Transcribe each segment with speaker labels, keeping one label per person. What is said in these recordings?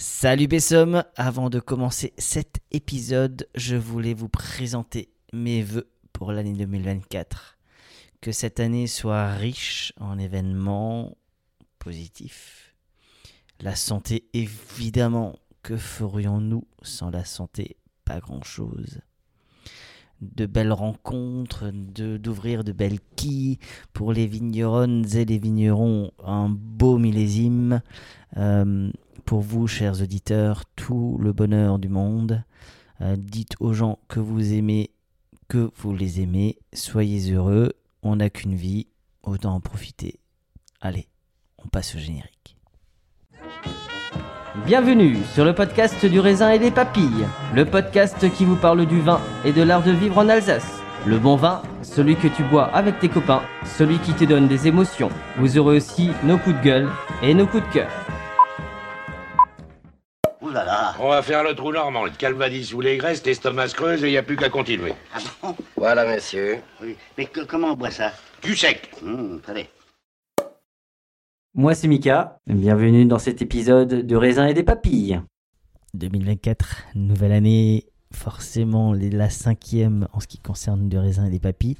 Speaker 1: Salut Bessom, avant de commencer cet épisode, je voulais vous présenter mes vœux pour l'année 2024. Que cette année soit riche en événements positifs. La santé, évidemment, que ferions-nous sans la santé? Pas grand-chose. De belles rencontres, d'ouvrir de belles quilles pour les vigneronnes et les vignerons, un beau millésime. Euh, pour vous, chers auditeurs, tout le bonheur du monde. Euh, dites aux gens que vous aimez, que vous les aimez. Soyez heureux. On n'a qu'une vie. Autant en profiter. Allez, on passe au générique. Bienvenue sur le podcast du raisin et des papilles. Le podcast qui vous parle du vin et de l'art de vivre en Alsace. Le bon vin, celui que tu bois avec tes copains, celui qui te donne des émotions. Vous aurez aussi nos coups de gueule et nos coups de cœur.
Speaker 2: Ouh là là.
Speaker 3: On va faire le trou normand, le calvadis ou les graisses, l'estomac se creuse et il n'y a plus qu'à continuer.
Speaker 2: Ah bon?
Speaker 4: Voilà, monsieur.
Speaker 2: Oui. Mais que- comment on boit ça?
Speaker 3: Du sec.
Speaker 2: Hum, Allez.
Speaker 5: Moi c'est Mika, bienvenue dans cet épisode de Raisin et des Papilles.
Speaker 1: 2024, nouvelle année, forcément la cinquième en ce qui concerne de raisin et des papilles.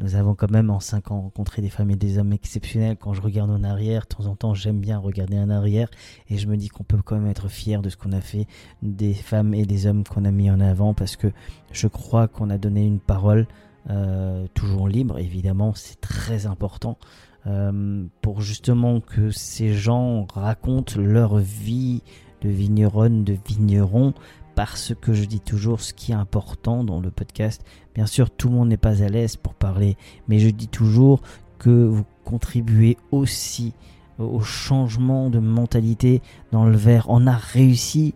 Speaker 1: Nous avons quand même en cinq ans rencontré des femmes et des hommes exceptionnels. Quand je regarde en arrière, de temps en temps, j'aime bien regarder en arrière et je me dis qu'on peut quand même être fier de ce qu'on a fait, des femmes et des hommes qu'on a mis en avant parce que je crois qu'on a donné une parole euh, toujours libre, évidemment, c'est très important. euh, pour justement que ces gens racontent leur vie de vigneronne, de vigneron, parce que je dis toujours ce qui est important dans le podcast. Bien sûr, tout le monde n'est pas à l'aise pour parler, mais je dis toujours que vous contribuez aussi au changement de mentalité dans le verre. On a réussi,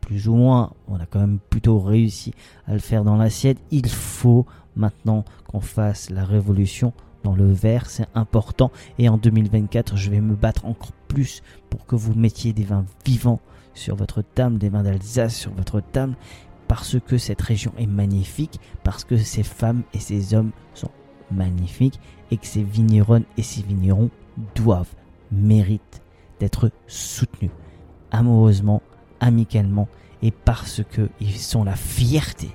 Speaker 1: plus ou moins, on a quand même plutôt réussi à le faire dans l'assiette. Il faut maintenant qu'on fasse la révolution dans le verre, c'est important. Et en 2024, je vais me battre encore plus pour que vous mettiez des vins vivants sur votre table, des vins d'Alsace sur votre table, parce que cette région est magnifique, parce que ces femmes et ces hommes sont magnifiques, et que ces vigneronnes et ces vignerons doivent, méritent d'être soutenus amoureusement, amicalement, et parce qu'ils sont la fierté.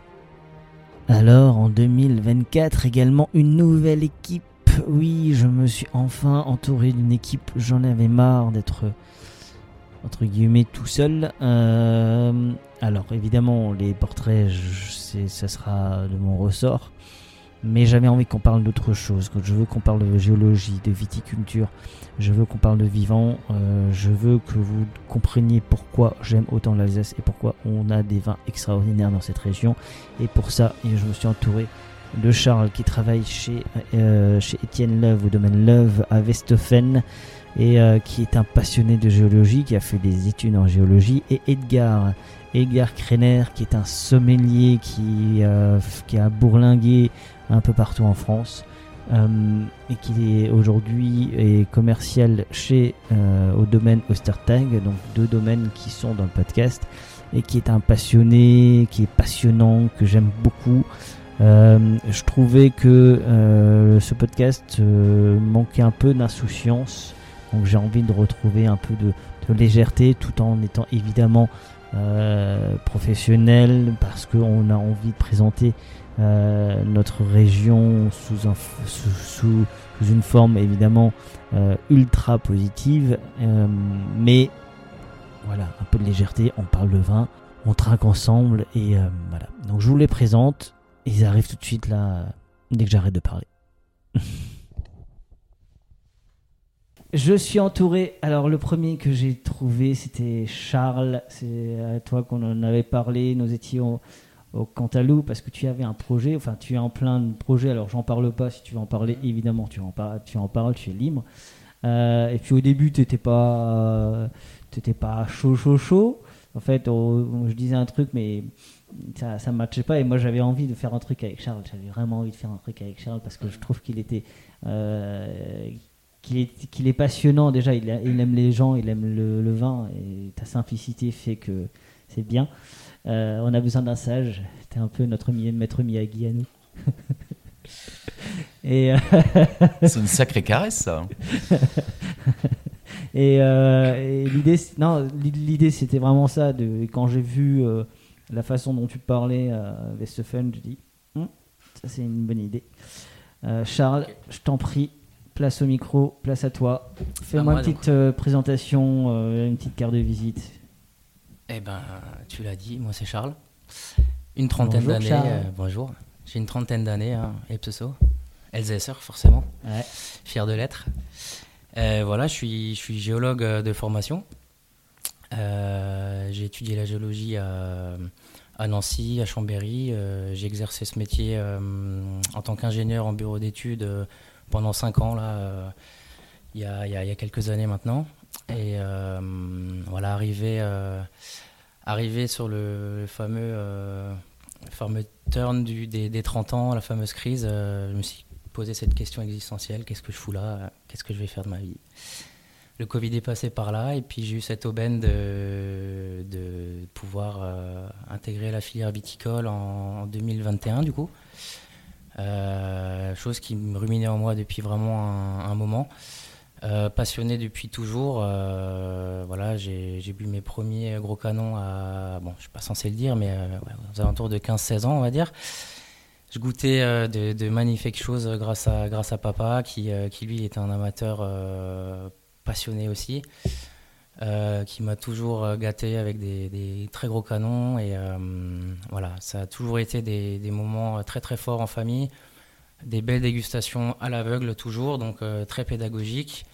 Speaker 1: Alors en 2024 également une nouvelle équipe. Oui, je me suis enfin entouré d'une équipe. J'en avais marre d'être entre guillemets tout seul. Euh, alors évidemment les portraits, je- ça sera de mon ressort. Mais j'avais envie qu'on parle d'autre chose. Je veux qu'on parle de géologie, de viticulture. Je veux qu'on parle de vivant. euh, je veux que vous compreniez pourquoi j'aime autant l'Alsace et pourquoi on a des vins extraordinaires dans cette région. Et pour ça, je me suis entouré de Charles qui travaille chez, euh, chez Étienne Love au domaine Love à Westhofen et euh, qui est un passionné de géologie, qui a fait des études en géologie, et Edgar, Edgar Krener qui est un sommelier qui, euh, qui a bourlingué un peu partout en France. euh, et qui est aujourd'hui est commercial chez euh, au domaine Ostertag, donc deux domaines qui sont dans le podcast, et qui est un passionné, qui est passionnant, que j'aime beaucoup. Euh, je trouvais que euh, ce podcast euh, manquait un peu d'insouciance, donc j'ai envie de retrouver un peu de, légèreté tout en étant évidemment euh, professionnel parce qu'on a envie de présenter euh, notre région sous, une forme évidemment euh, ultra positive, mais voilà, un peu de légèreté, on parle de vin, on trinque ensemble et voilà. Donc je vous les présente, ils arrivent tout de suite là, dès que j'arrête de parler. Je suis entouré. Alors, le premier que j'ai trouvé, c'était Charles. C'est à toi qu'on en avait parlé. Nous étions au Cantalou parce que tu avais un projet. Enfin, tu es en plein de projets. Alors, j'en parle pas. Si tu veux en parler, évidemment, tu en, par- tu en parles. Tu es libre. Euh, et puis, au début, tu n'étais pas, t'étais pas chaud, chaud, chaud. En fait, on- je disais un truc, mais ça ça matchait pas. Et moi, j'avais envie de faire un truc avec Charles. J'avais vraiment envie de faire un truc avec Charles parce que je trouve qu'il était. euh, qu'il est, passionnant déjà, il, a- il aime les gens, il aime le, le vin et ta simplicité fait que c'est bien. Euh, on a besoin d'un sage, t'es un peu notre maître Miyagi à nous. et euh,
Speaker 4: C'est une sacrée caresse, ça.
Speaker 1: et, euh, et l'idée, c'est- non, l'idée c'était vraiment ça. De, quand j'ai vu la façon dont tu parlais à Westphalen, je dis, Hum, ça c'est une bonne idée. Charles, je t'en prie, place au micro, place à toi. Fais-moi
Speaker 6: moi,
Speaker 1: une petite euh, présentation, euh, une petite carte de visite.
Speaker 6: Eh ben, tu l'as dit, moi c'est Charles. Une trentaine d'années. Euh, bonjour. J'ai une trentaine d'années, hein, Epsoso. Elsässer, forcément.
Speaker 1: Ouais.
Speaker 6: Fier de l'être. Voilà, je suis, je suis géologue de formation. J'ai étudié la géologie à, à Nancy, à Chambéry. J'ai exercé ce métier en tant qu'ingénieur en bureau d'études pendant 5 ans, là, euh, il y, a, quelques années maintenant. Et euh, voilà, arrivé, euh, arrivé sur le, fameux, fameux turn des, des 30 ans, la fameuse crise, je me suis posé cette question existentielle qu'est-ce que je fous là? Qu'est-ce que je vais faire de ma vie? Le Covid est passé par là, et puis j'ai eu cette aubaine de, pouvoir intégrer la filière viticole en 2021, du coup. Euh, chose qui me ruminait en moi depuis vraiment un, moment. Euh, passionné depuis toujours. euh, voilà, j'ai bu mes premiers gros canons à. Bon, je suis pas censé le dire, mais aux alentours de 15-16 ans, on va dire. Je goûtais de, magnifiques choses grâce à, grâce à papa, qui, qui lui était un amateur passionné aussi, euh, qui m'a toujours euh, gâté avec des, très gros canons. Et euh, voilà, ça a toujours été des, moments très très forts en famille, des belles dégustations à l'aveugle toujours, donc très pédagogiques.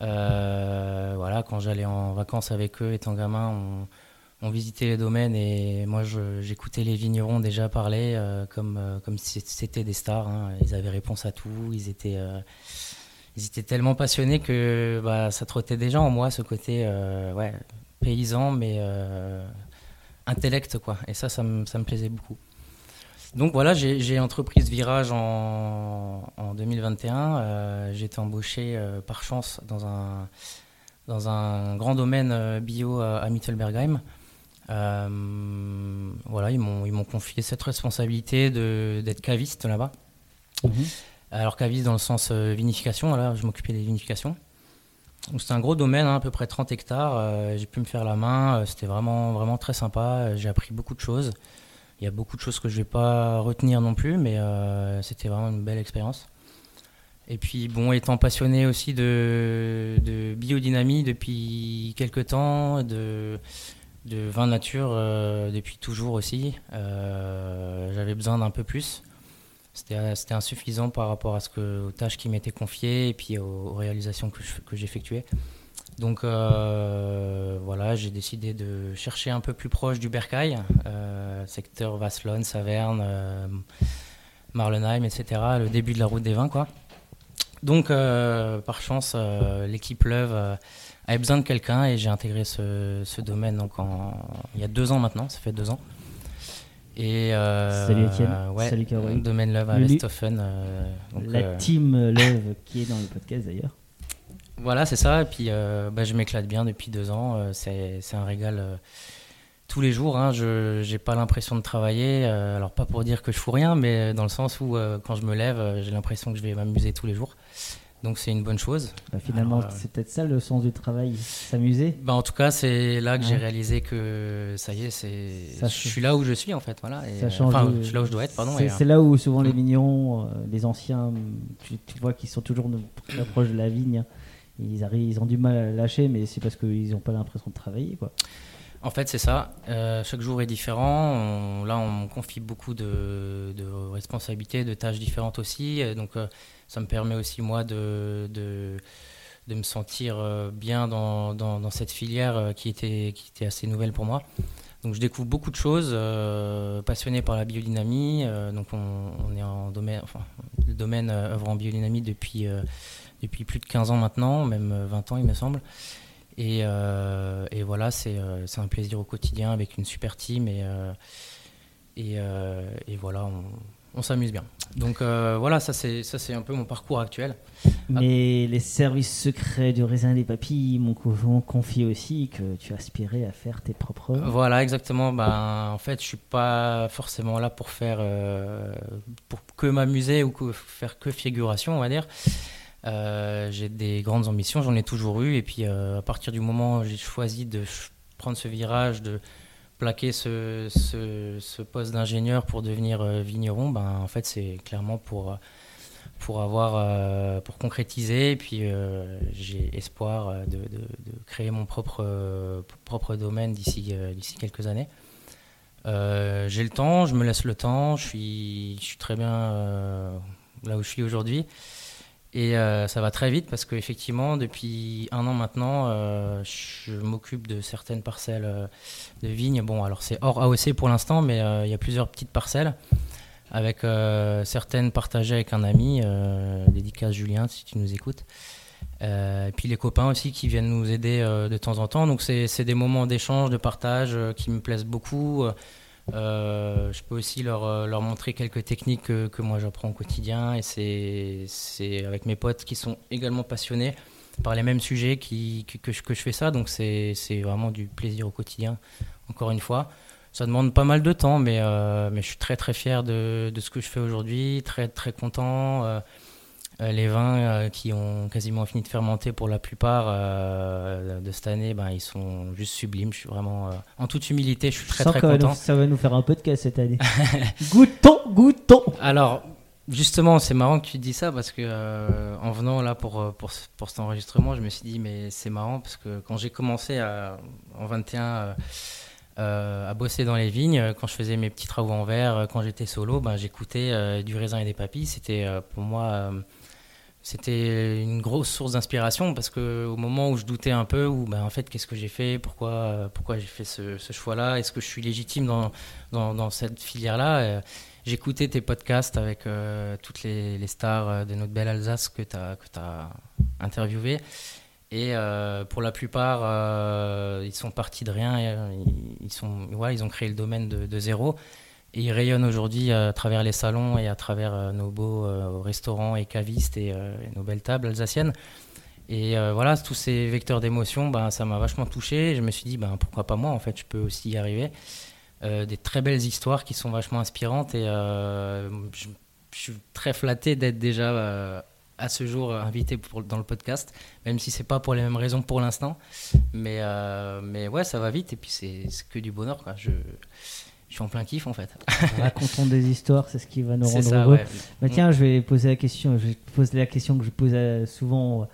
Speaker 6: Euh, voilà, quand j'allais en vacances avec eux, étant gamin, on, visitait les domaines et moi j'écoutais les vignerons déjà parler comme, comme si c'était des stars. hein. Ils avaient réponse à tout, ils étaient, ils étaient tellement passionnés que bah, ça trottait déjà en moi ce côté euh, ouais, paysan mais euh, intellect quoi. Et ça, ça me, ça me plaisait beaucoup. Donc voilà, j'ai entrepris ce virage en, en 2021. Euh, j'ai été embauché par chance dans un, dans un grand domaine bio à, Mittelbergheim. Voilà, ils m'ont confié cette responsabilité d'être caviste là-bas. Alors caviste dans le sens euh, vinification, voilà, je m'occupais des vinifications. C'était un gros domaine, hein, à peu près 30 hectares. euh, j'ai pu me faire la main, euh, c'était vraiment, très sympa. J'ai appris beaucoup de choses. Il y a beaucoup de choses que je vais pas retenir non plus, mais c'était vraiment une belle expérience. Et puis, bon, étant passionné aussi de, biodynamie depuis quelques temps, de, vin nature depuis toujours aussi, j'avais besoin d'un peu plus. C'était c'était insuffisant par rapport à ce que, aux tâches qui m'étaient confiées et puis aux, réalisations que je- que j'effectuais. Donc euh, voilà, j'ai décidé de chercher un peu plus proche du Bercail, euh, secteur Vasselonne, Saverne, euh, Marlenheim, etc. Le début de la route des vins, quoi. Donc euh, par chance, euh, l'équipe Leuve euh, avait besoin de quelqu'un et j'ai intégré ce, domaine donc il y a deux ans maintenant, ça fait deux ans. Et euh,
Speaker 1: Salut Étienne.
Speaker 6: ouais,
Speaker 1: Salut Caroline.
Speaker 6: Domaine Love à. Westhofen. euh,
Speaker 1: La
Speaker 6: euh,
Speaker 1: team Love qui est dans le podcast d'ailleurs.
Speaker 6: Voilà, c'est ça. Et puis, bah, je m'éclate bien depuis deux ans. C'est, c'est un régal tous les jours. Hein. Je n'ai pas l'impression de travailler. euh, alors, pas pour dire que je fous rien, mais dans le sens où, euh, quand je me lève, j'ai l'impression que je vais m'amuser tous les jours. Donc, c'est une bonne chose.
Speaker 1: Bah, finalement,
Speaker 6: Alors, euh,
Speaker 1: c'est peut-être ça le sens du travail, s'amuser.
Speaker 6: Bah, en tout cas, c'est là que j'ai réalisé que ça y est, c'est,
Speaker 1: Ça
Speaker 6: je
Speaker 1: change.
Speaker 6: suis là où je suis en fait. Voilà. Et,
Speaker 1: Ça change
Speaker 6: enfin,
Speaker 1: de-
Speaker 6: je suis là où je dois être, pardon.
Speaker 1: C'est
Speaker 6: et, euh,
Speaker 1: c'est là où souvent les vignerons, euh, les anciens, tu, tu vois qu'ils sont toujours très proches de la vigne. Ils, arrivent, ils ont du mal à lâcher, mais c'est parce qu'ils n'ont pas l'impression de travailler. Quoi.
Speaker 6: En fait, c'est ça. Euh, chaque jour est différent. On- là, on confie beaucoup de, de responsabilités, de tâches différentes aussi. Donc, euh, ça me permet aussi, moi, de, de, de me sentir euh, bien dans, dans, cette filière euh, qui était, qui était assez nouvelle pour moi. Donc, je découvre beaucoup de choses, euh, passionné par la biodynamie. Euh, donc, on, est en domaine, enfin, le domaine œuvre en biodynamie depuis, depuis plus de 15 ans maintenant, même euh, 20 ans, il me semble. Et, et voilà, c'est un plaisir au quotidien avec une super team et, et, et voilà, on s'amuse bien. Donc euh, voilà, ça c'est ça, c'est un peu mon parcours actuel.
Speaker 1: Mais les services secrets du raisin des papilles m'ont co- m'ont confié aussi que tu aspirais à faire tes propres.
Speaker 6: Voilà, exactement. Ben, en fait, je suis pas forcément là pour faire euh, pour que m'amuser ou que faire que figuration, on va dire. Euh, j'ai des grandes ambitions, j'en ai toujours eu. Et puis, à partir du moment où j'ai choisi de prendre ce virage, de plaquer ce, ce, poste d'ingénieur pour devenir euh, vigneron, ben, en fait, c'est clairement pour, euh, pour avoir, euh, pour concrétiser. Et puis, j'ai espoir de, de- créer mon propre, propre domaine d'ici quelques années. J'ai le temps, je me laisse le temps, je suis, je suis très bien là où je suis aujourd'hui. Et euh, ça va très vite parce qu'effectivement, depuis un an maintenant, euh, je m'occupe de certaines parcelles euh, de vignes. Bon, alors c'est hors AOC pour l'instant, mais il y a plusieurs petites parcelles avec certaines partagées avec un ami, dédicace Julien si tu nous écoutes. Et puis les copains aussi qui viennent nous aider de temps en temps. Donc c'est des moments d'échange, de partage qui me plaisent beaucoup. Euh, je peux aussi leur, euh, leur montrer quelques techniques que, moi j'apprends au quotidien. Et c'est avec mes potes qui sont également passionnés par les mêmes sujets qui, que, je, que je fais ça. Donc c'est vraiment du plaisir au quotidien, encore une fois. Ça demande pas mal de temps, mais, euh, mais je suis très très fier de, de ce que je fais aujourd'hui, très très content. Les vins euh, qui ont quasiment fini de fermenter pour la plupart euh, de cette année, ben, ils sont juste sublimes. Je suis vraiment, euh, en toute humilité, je suis très
Speaker 1: sens
Speaker 6: très content.
Speaker 1: ça va nous faire un podcast cette année. goûtons, goûtons
Speaker 6: Alors, justement, c'est marrant que tu dis ça parce que euh, en venant là pour, euh, pour, pour cet enregistrement, je me suis dit, mais c'est marrant parce que quand j'ai commencé à- en 21 euh, euh, à bosser dans les vignes, euh, quand je faisais mes petits travaux en verre, euh, quand j'étais solo, ben, j'écoutais euh, du raisin et des papilles. C'était euh, pour moi. C'était une grosse source d'inspiration parce que au moment où je doutais un peu, où ben, en fait qu'est-ce que j'ai fait, pourquoi, pourquoi j'ai fait ce, choix-là, est-ce que je suis légitime dans, dans, cette filière-là, euh, j'écoutais tes podcasts avec euh, toutes les, stars euh, de notre belle Alsace que tu as, que as interviewées. Et pour la plupart, ils sont partis de rien, ils, sont, ouais, ils ont créé le domaine de zéro. Et ils rayonnent aujourd'hui à travers les salons et à travers euh, nos beaux euh, restaurants et cavistes et, euh, nos belles tables alsaciennes. Et euh, voilà, tous ces vecteurs d'émotion, ben, ça m'a vachement touché. Je me suis dit, ben, pourquoi pas moi, en fait, je peux aussi y arriver. Euh, des très belles histoires qui sont vachement inspirantes et euh, je, suis très flatté d'être déjà euh, à ce jour invité pour, dans le podcast, même si c'est pas pour les mêmes raisons pour l'instant. Mais, euh, mais ouais, ça va vite et puis c'est que du bonheur. Quoi. Je suis en plein kiff en fait.
Speaker 1: Racontons des histoires, c'est ce qui va nous rendre
Speaker 6: ça,
Speaker 1: heureux.
Speaker 6: ouais.
Speaker 1: Bah, tiens, je vais poser la question. Je poser la question que je pose à- souvent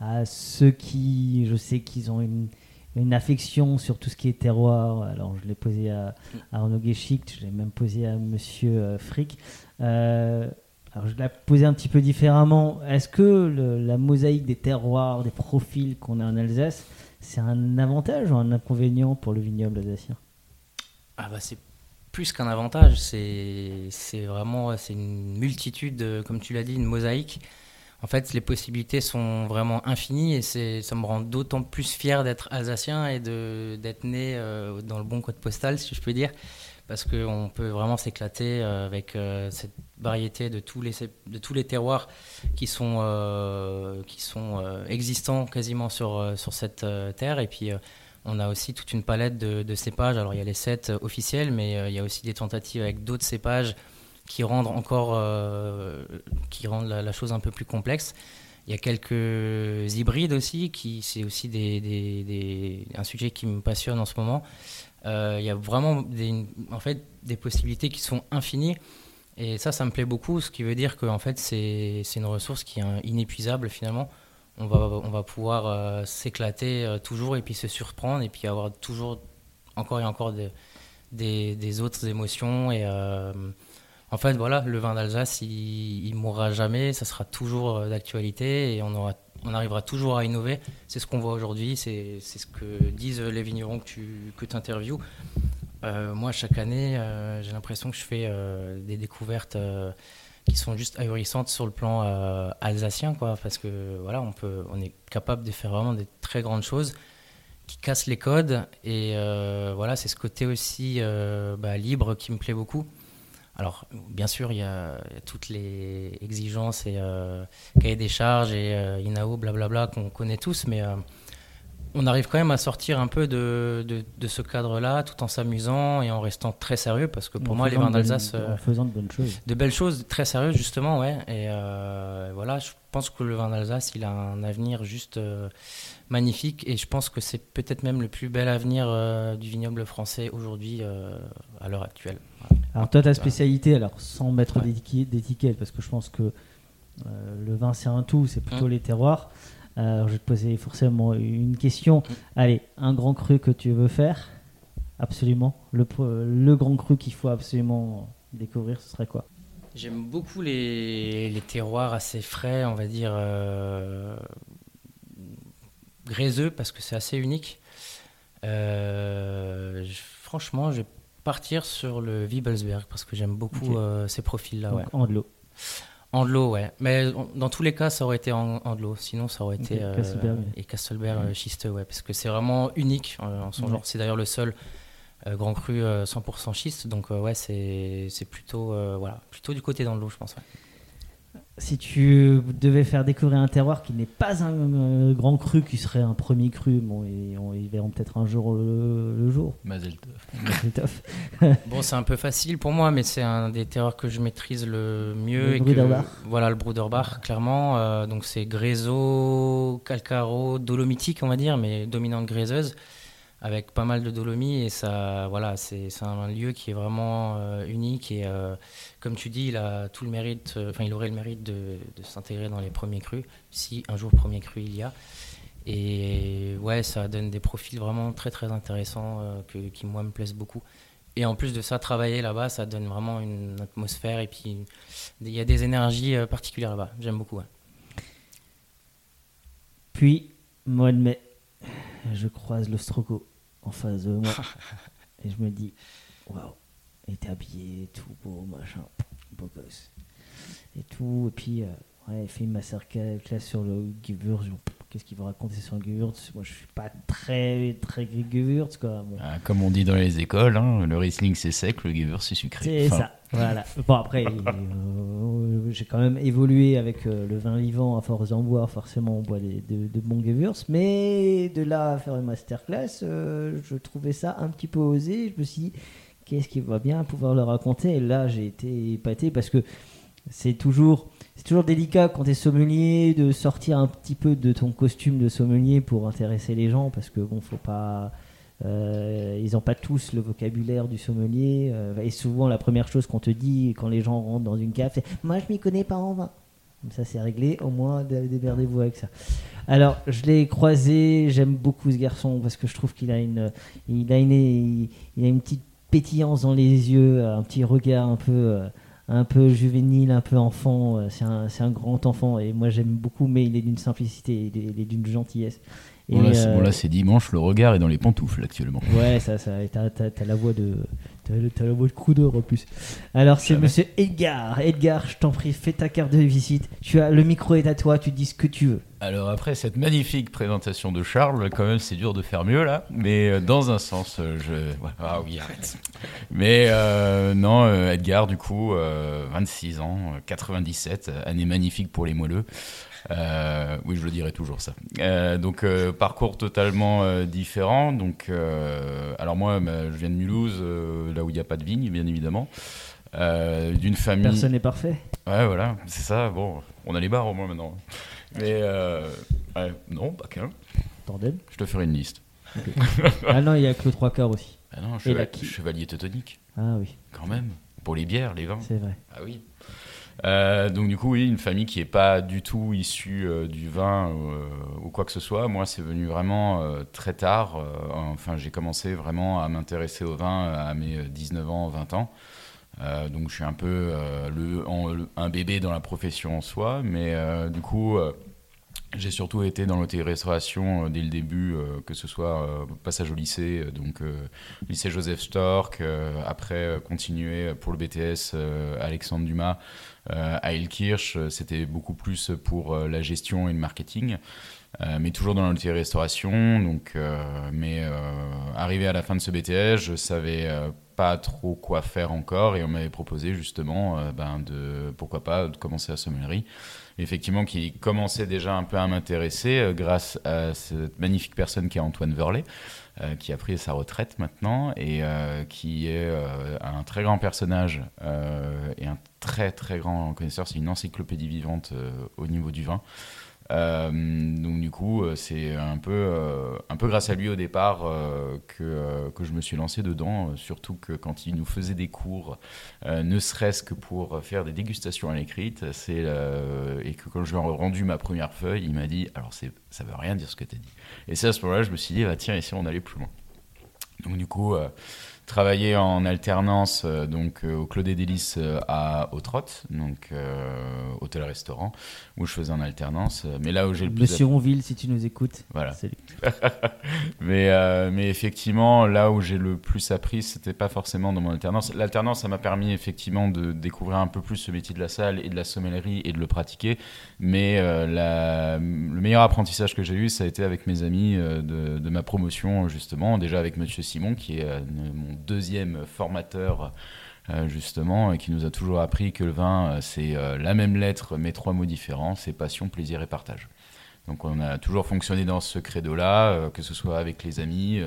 Speaker 1: à ceux qui, je sais qu'ils ont une, une affection sur tout ce qui est terroir. Alors, je l'ai posé à, à Arnaud Guéchic, je l'ai même posé à Monsieur euh, Frick. Euh, alors, je l'ai posé un petit peu différemment. Est-ce que le- la mosaïque des terroirs, des profils qu'on a en Alsace, c'est un avantage ou un inconvénient pour le vignoble alsacien?
Speaker 6: Ah bah c'est plus qu'un avantage, c'est vraiment une multitude, de- comme tu l'as dit, une mosaïque. En fait, les possibilités sont vraiment infinies et ça me rend d'autant plus fier d'être alsacien et d'être né euh, dans le bon code postal, si je peux dire, parce qu'on peut vraiment s'éclater euh, avec euh, cette variété de tous les, terroirs qui sont, euh, qui sont existants quasiment sur, sur cette terre. Et puis, on a aussi toute une palette de, cépages. Alors, il y a les sept officiels, mais il y a aussi des tentatives avec d'autres cépages qui rendent encore qui rendent la, chose un peu plus complexe. Il y a quelques hybrides aussi, qui c'est aussi un sujet qui me passionne en ce moment. Euh, il y a vraiment des, en fait, des possibilités qui sont infinies. Et ça, ça me plaît beaucoup, ce qui veut dire que fait, c'est une ressource qui est inépuisable finalement. On va, on va pouvoir euh, s'éclater euh, toujours et puis se surprendre et puis avoir toujours encore et encore des, des, autres émotions. Et en fait, voilà, le vin d'Alsace, il, il mourra jamais, ça sera toujours d'actualité et on aura on arrivera toujours à innover. C'est ce qu'on voit aujourd'hui, c'est ce que disent les vignerons que tu que interviews. Euh, moi, chaque année, euh, j'ai l'impression que je fais euh, des découvertes qui sont juste ahurissantes sur le plan alsacien, quoi, parce que voilà, on peut, on est capable de faire vraiment des très grandes choses qui cassent les codes, et voilà, c'est ce côté aussi bah, libre qui me plaît beaucoup. Alors, bien sûr, il y, a, toutes les exigences et euh, cahiers des charges et euh, INAO, blablabla, qu'on connaît tous, mais euh, on arrive quand même à sortir un peu de, de, ce cadre-là tout en s'amusant et en restant très sérieux, parce que pour moi, les vins d'Alsace.
Speaker 1: En faisant de bonnes choses.
Speaker 6: De belles choses, très sérieuses, justement, ouais. Et voilà, je pense que le vin d'Alsace, il a un avenir juste magnifique, et je pense que c'est peut-être même le plus bel avenir du vignoble français aujourd'hui, à l'heure actuelle.
Speaker 1: Alors toi, ta spécialité, alors sans mettre d'étiquette, parce que je pense que euh, le vin c'est un tout, c'est plutôt mmh. les terroirs. Alors je vais te poser forcément une question. Allez, un grand cru que tu veux faire? Absolument. Le, le grand cru qu'il faut absolument découvrir, ce serait quoi?
Speaker 6: J'aime beaucoup les, les, terroirs assez frais, on va dire euh, gréseux, parce que c'est assez unique. Euh, franchement, je partir sur le Wiebelsberg parce que j'aime beaucoup euh, ces profils-là. Ouais.
Speaker 1: En de l'eau.
Speaker 6: En de l'eau, ouais. Mais dans tous les cas, ça aurait été en, de l'eau. Sinon, ça aurait été. Euh, et Castelberg euh, schisteux, ouais. Parce que c'est vraiment unique en son genre. C'est d'ailleurs le seul grand cru 100% schiste. Donc, ouais, c'est plutôt, voilà, plutôt du côté dans l'eau, je pense.
Speaker 1: Si tu devais faire découvrir un terroir qui n'est pas un, grand cru, qui serait un premier cru, bon, ils verront peut-être un jour le, jour.
Speaker 4: Mazel
Speaker 6: bon, c'est un peu facile pour moi, mais c'est un des terroirs que je maîtrise le mieux.
Speaker 1: Le
Speaker 6: et
Speaker 1: que,
Speaker 6: Voilà, le Bruderbach, clairement. Euh, donc c'est gréso, calcaro, dolomitique, on va dire, mais dominante gréseuse avec pas mal de dolomie et ça voilà c'est un lieu qui est vraiment euh, unique et euh, comme tu dis il a tout le mérite euh, enfin il aurait le mérite de, s'intégrer dans les premiers crus si un jour premier cru il y a. Et ouais ça donne des profils vraiment très très intéressants qui moi me plaisent beaucoup. Et en plus de ça travailler là-bas ça donne vraiment une atmosphère et puis il y a des énergies particulières là-bas. J'aime beaucoup
Speaker 1: puis mois de mai je croise le Stroco en face de moi et je me dis waouh, il était habillé, tout beau, machin, beau gosse et tout. Et puis, euh, ouais, il fait une masterclass sur le Gewürz. Qu'est-ce qu'il veut raconter sur le Gewürz? Moi, je suis pas très, très Gewürz, quoi.
Speaker 4: Ah, comme on dit dans les écoles, hein, le Riesling c'est sec, le Gewürz c'est sucré.
Speaker 1: C'est ça, voilà. Bon, après, euh, j'ai quand même évolué avec euh, le vin vivant à force d'en boire. Forcément, on boit de, de, Gewürz. Mais de là à faire une masterclass, je trouvais ça un petit peu osé. Je me suis dit, qu'est-ce qu'il va bien pouvoir le raconter? Et là, j'ai été épaté parce que c'est toujours, c'est toujours délicat quand tu es sommelier de sortir un petit peu de ton costume de sommelier pour intéresser les gens parce que bon, faut pas. Euh, ils n'ont pas tous le vocabulaire du sommelier. Euh, et souvent, la première chose qu'on te dit quand les gens rentrent dans une cave, c'est Moi, je m'y connais pas en vin. Comme ça, c'est réglé. Au moins, démerdez-vous avec ça. Alors, je l'ai croisé. J'aime beaucoup ce garçon parce que je trouve qu'il a une, il a une, il a une petite pétillance dans les yeux, un petit regard un peu, euh, un peu juvénile, un peu enfant. C'est un, un, grand enfant et moi j'aime beaucoup, mais il est d'une simplicité, il est, d'une gentillesse.
Speaker 4: Bon, là, c'est euh, dimanche, le regard est dans les pantoufles actuellement.
Speaker 1: Ouais, ça, ça t'as, la voix de, T'as la voix de Crooner en plus. Alors, c'est monsieur Edgar. Edgar, je t'en prie, fais ta carte de visite. Tu as, le micro est à toi, tu dis ce que tu veux.
Speaker 4: Alors après cette magnifique présentation de Charles, quand même c'est dur de faire mieux là, mais euh, dans un sens, euh, je... Ah oui, arrête. Mais euh, non, Edgar du coup, euh, 26 ans, euh, 97, euh, année magnifique pour les moelleux. Euh, oui, je le dirai toujours ça. Euh, donc euh, parcours totalement euh, différent. Donc, euh, alors moi, bah, je viens de Mulhouse, euh, là où il n'y a pas de vigne, bien évidemment. Euh, D'une famille.
Speaker 1: Personne n'est parfait.
Speaker 4: Ouais, voilà, c'est ça. Bon, on a les bars au moins maintenant. Mais euh, ouais, non, pas qu'un.
Speaker 1: Tandem.
Speaker 4: Je te ferai une liste.
Speaker 1: Ah non, il y a que le trois quarts aussi.
Speaker 4: Ah non,
Speaker 1: Et
Speaker 4: cheva-
Speaker 1: la qui-
Speaker 4: chevalier teutonique,
Speaker 1: Ah oui,
Speaker 4: quand même. Pour les bières, les vins.
Speaker 1: c'est vrai.
Speaker 4: Ah oui. Euh, donc du coup, oui, une famille qui est pas du tout issue euh, du vin euh, ou quoi que ce soit. Moi, c'est venu vraiment euh, très tard. Euh, enfin, j'ai commencé vraiment à m'intéresser au vin à mes 19 ans, 20 ans. Euh, donc je suis un peu euh, un bébé dans la profession en soi, mais euh, du coup, j'ai surtout été dans l'hôtellerie-restauration dès le début, que ce soit passage au lycée, donc lycée Joseph Stork, après continuer pour le BTS Alexandre Dumas à Elkirch, c'était beaucoup plus pour la gestion et le marketing. Mais toujours dans l'hôtellerie-restauration. Donc, euh, mais arrivé à la fin de ce BTS, je savais pas trop quoi faire encore et on m'avait proposé justement euh, ben, de pourquoi pas de commencer la sommellerie. Effectivement, qui commençait déjà un peu à m'intéresser euh, grâce à cette magnifique personne qui est Antoine Verlet, euh, qui a pris sa retraite maintenant et qui est un très grand personnage et un très très grand connaisseur. C'est une encyclopédie vivante au niveau du vin. Euh, donc du coup, euh, c'est un peu, euh, un peu grâce à lui au départ que, que je me suis lancé dedans, surtout que quand il nous faisait des cours, ne serait-ce que pour faire des dégustations à l'écrite, et que quand je lui ai rendu ma première feuille, il m'a dit, alors c'est, ça veut rien dire ce que tu as dit. Et c'est à ce moment-là, je me suis dit, bah, tiens, ici on allait plus loin? Donc du coup, travailler en alternance euh, donc euh, au Clos des Délices euh, à Autrot, donc hôtel-restaurant, où je faisais en alternance. Mais là où j'ai le plus
Speaker 1: Monsieur Onville, si tu nous écoutes.
Speaker 4: Voilà. mais, mais effectivement, là où j'ai le plus appris, c'était pas forcément dans mon alternance. L'alternance, ça m'a permis effectivement de découvrir un peu plus ce métier de la salle et de la sommellerie et de le pratiquer. Mais la- le meilleur apprentissage que j'ai eu, ça a été avec mes amis de, de ma promotion, justement. Déjà avec Monsieur Simon, qui est mon deuxième formateur. euh, justement, et qui nous a toujours appris que le vin, euh, c'est euh, la même lettre, mais trois mots différents, c'est passion, plaisir et partage. Donc on a toujours fonctionné dans ce credo-là, que ce soit avec les amis.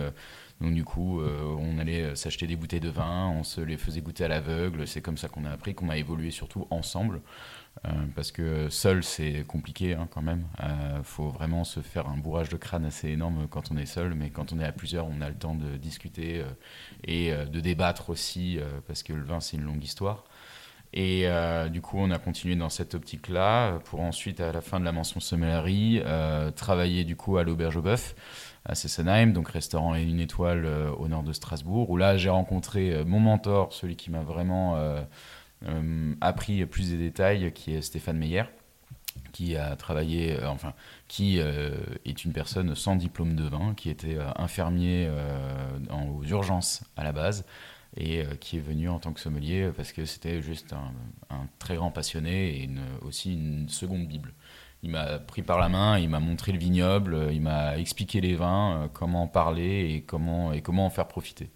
Speaker 4: donc du coup, on allait s'acheter des bouteilles de vin, on se les faisait goûter à l'aveugle. C'est comme ça qu'on a appris, qu'on a évolué surtout ensemble. Euh, parce que seul, c'est compliqué hein, quand même. Il faut vraiment se faire un bourrage de crâne assez énorme quand on est seul. Mais quand on est à plusieurs, on a le temps de discuter euh, et euh, de débattre aussi, euh, parce que le vin, c'est une longue histoire. Et euh, du coup, on a continué dans cette optique-là euh, pour ensuite, à la fin de la mention sommellerie, euh, travailler du coup à l'Auberge au Bœuf à Sessenheim, donc restaurant et une étoile euh, au nord de Strasbourg, où là j'ai rencontré euh, mon mentor, celui qui m'a vraiment euh, euh, appris plus des détails, qui est Stéphane Meyer, qui a travaillé, euh, enfin, qui euh, est une personne sans diplôme de vin, qui était euh, infirmier euh, aux urgences à la base, et euh, qui est venu en tant que sommelier euh, parce que c'était juste un, très grand passionné et aussi une seconde Bible. Il m'a pris par la main, il m'a montré le vignoble, euh, il m'a expliqué les vins, euh, comment en parler et comment, et comment en faire profiter.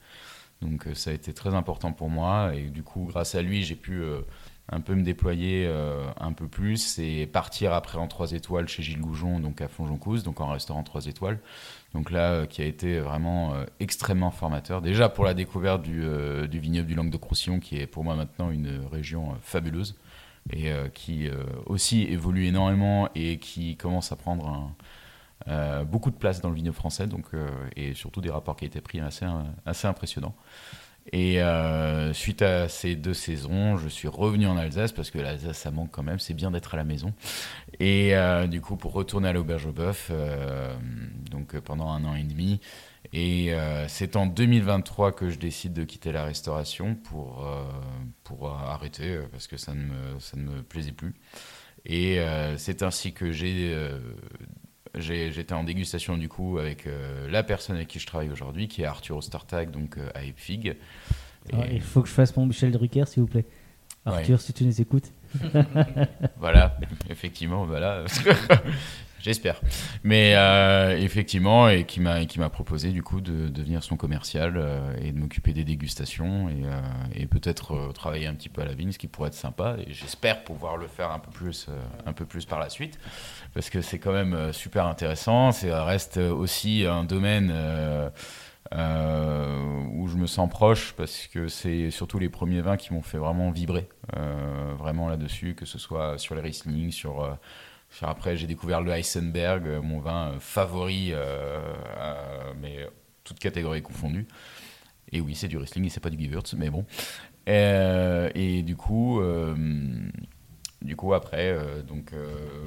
Speaker 4: Donc euh, ça a été très important pour moi. Et du coup grâce à lui j'ai pu euh, un peu me déployer euh, un peu plus et partir après en 3 étoiles chez Gilles Goujon donc à Fonjoncouze donc en restaurant 3 étoiles. Donc là qui a été vraiment extrêmement formateur. Déjà pour la découverte du, du vignoble du Languedoc-Roussillon qui est pour moi maintenant une région fabuleuse et qui aussi évolue énormément et qui commence à prendre un, euh, beaucoup de place dans le vignoble français, donc, euh, et surtout des rapports qualité-prix assez, assez impressionnants. Et euh, suite à ces deux saisons, je suis revenu en Alsace parce que l'Alsace, ça manque quand même, c'est bien d'être à la maison. Et du coup, pour retourner à l'Auberge au Bœuf, donc pendant un an et demi. Et c'est en 2023 que je décide de quitter la restauration pour, pour arrêter parce que ça ne me, ça ne me plaisait plus. Et c'est ainsi que j'ai- j'étais en dégustation du coup avec euh, la personne avec qui je travaille aujourd'hui, qui est Arthur Ostertag, donc euh, à Epfig.
Speaker 1: Il faut que je fasse mon Michel Drucker, s'il vous plaît. Arthur,
Speaker 4: Ouais.
Speaker 1: si tu nous écoutes.
Speaker 4: Voilà, effectivement, voilà. J'espère. Mais euh, effectivement, et qui m'a qui m'a proposé du coup de devenir son commercial euh, et de m'occuper des dégustations et, euh, et peut-être travailler un petit peu à la vigne, ce qui pourrait être sympa. Et j'espère pouvoir le faire un peu plus, un peu plus par la suite, parce que c'est quand même super intéressant. C'est reste aussi un domaine. où je me sens proche parce que c'est surtout les premiers vins qui m'ont fait vraiment vibrer vraiment là-dessus, que ce soit sur les Riesling, sur après j'ai découvert le Heisenberg, euh, mon vin euh, favori, euh, mais toutes catégories confondues. Et oui, c'est du Riesling et c'est pas du Gewürz, mais bon. Et du coup, du coup après, donc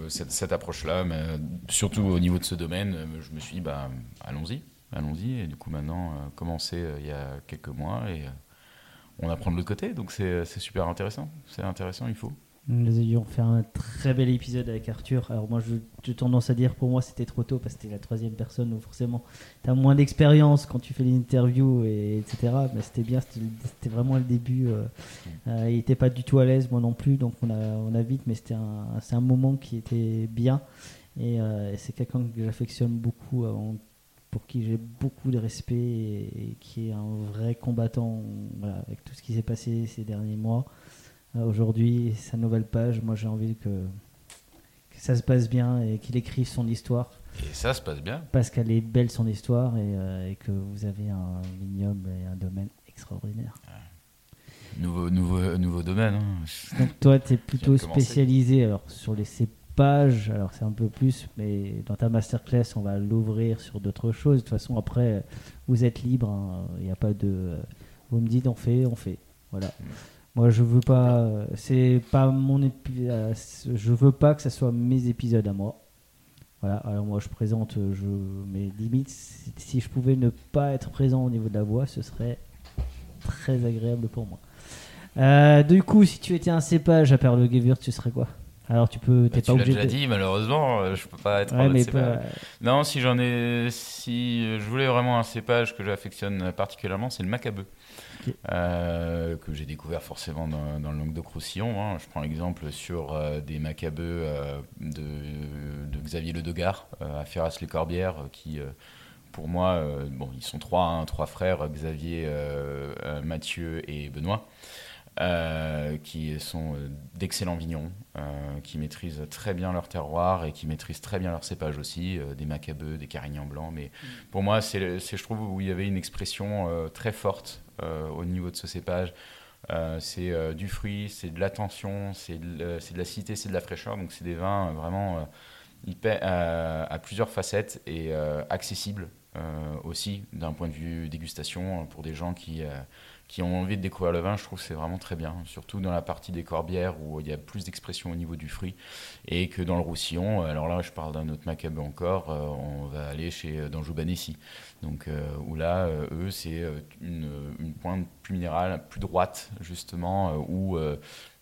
Speaker 4: cette, mais, euh, surtout au niveau de ce domaine, je me suis dit bah allons-y, allons-y. Et du coup maintenant, euh, commencé il y a quelques mois et on apprend de l'autre côté, donc c'est super intéressant. C'est intéressant, il faut.
Speaker 1: Nous ayons fait un très bel épisode avec Arthur. Alors moi, je- j'ai tendance à dire pour moi c'était trop tôt parce que c'était la troisième personne, donc forcément, tu as moins d'expérience quand tu fais l'interview, et, etc. Mais c'était bien, c'était vraiment le début. euh, euh, il n'était pas du tout à l'aise, moi non plus, donc on a, on a vite, mais c'était un, c'est un moment qui était bien. Et, euh, c'est quelqu'un que j'affectionne beaucoup, euh, pour qui j'ai beaucoup de respect et, et qui est un vrai combattant voilà, avec tout ce qui s'est passé ces derniers mois. Euh, Aujourd'hui, sa nouvelle page, moi j'ai envie que, que ça se passe bien et qu'il écrive son histoire.
Speaker 4: Et ça se passe bien.
Speaker 1: Parce qu'elle est belle son histoire et, euh, et que vous avez un vignoble et un domaine extraordinaire.
Speaker 4: Nouveau, nouveau, nouveau domaine. hein.
Speaker 1: Donc toi, tu es plutôt spécialisé alors, sur les cépages, alors c'est un peu plus, mais dans ta masterclass, on va l'ouvrir sur d'autres choses. De toute façon, après, vous êtes libre, hein. il n'y a pas de... Vous me dites, on fait, on fait. Voilà. Moi, je veux pas... C'est pas mon... épi- euh, Je veux pas que ça soit mes épisodes à moi. Voilà, alors moi je présente, je, mes limites, si, je pouvais ne pas être présent au niveau de la voix, ce serait très agréable pour moi. Euh, du coup, si tu étais un cépage à part le Gewürz, tu serais quoi? Alors tu peux, t'es
Speaker 4: Bah, tu
Speaker 1: pas
Speaker 4: l'as
Speaker 1: obligé
Speaker 4: déjà
Speaker 1: de...
Speaker 4: dit, malheureusement, euh, je peux pas être
Speaker 1: Ouais,
Speaker 4: un
Speaker 1: mais
Speaker 4: cépage.
Speaker 1: pas-
Speaker 4: Non, si j'en ai, si je voulais vraiment un cépage que j'affectionne particulièrement, c'est le macabeu. Euh, que j'ai découvert forcément dans, le Languedoc-Roussillon. hein. Je prends l'exemple sur euh, des macabeux euh, de, de Xavier Le Degard euh, à Ferras-les-Corbières, qui, pour moi, bon, ils sont trois, hein, trois frères, Xavier, Mathieu et Benoît euh, qui sont euh, d'excellents vignons, euh, qui maîtrisent très bien leur terroir et qui maîtrisent très bien leur cépage aussi, euh, des macabeux, des carignans blancs. Mais pour moi, c'est, je trouve, où il y avait une expression très forte au niveau de ce cépage. C'est du fruit, c'est de l'attention, c'est de, de l'acidité, c'est de la fraîcheur. Donc c'est des vins vraiment hyper, à plusieurs facettes et accessibles aussi d'un point de vue dégustation pour des gens qui, qui ont envie de découvrir le vin. Je trouve que c'est vraiment très bien, surtout dans la partie des corbières où il y a plus d'expression au niveau du fruit et que dans le Roussillon. Alors là, je parle d'un autre macabeu encore. euh, on va aller chez euh, dans Joubanessi. Donc euh, où là, eux, c'est une, une pointe plus minérale, plus droite justement, où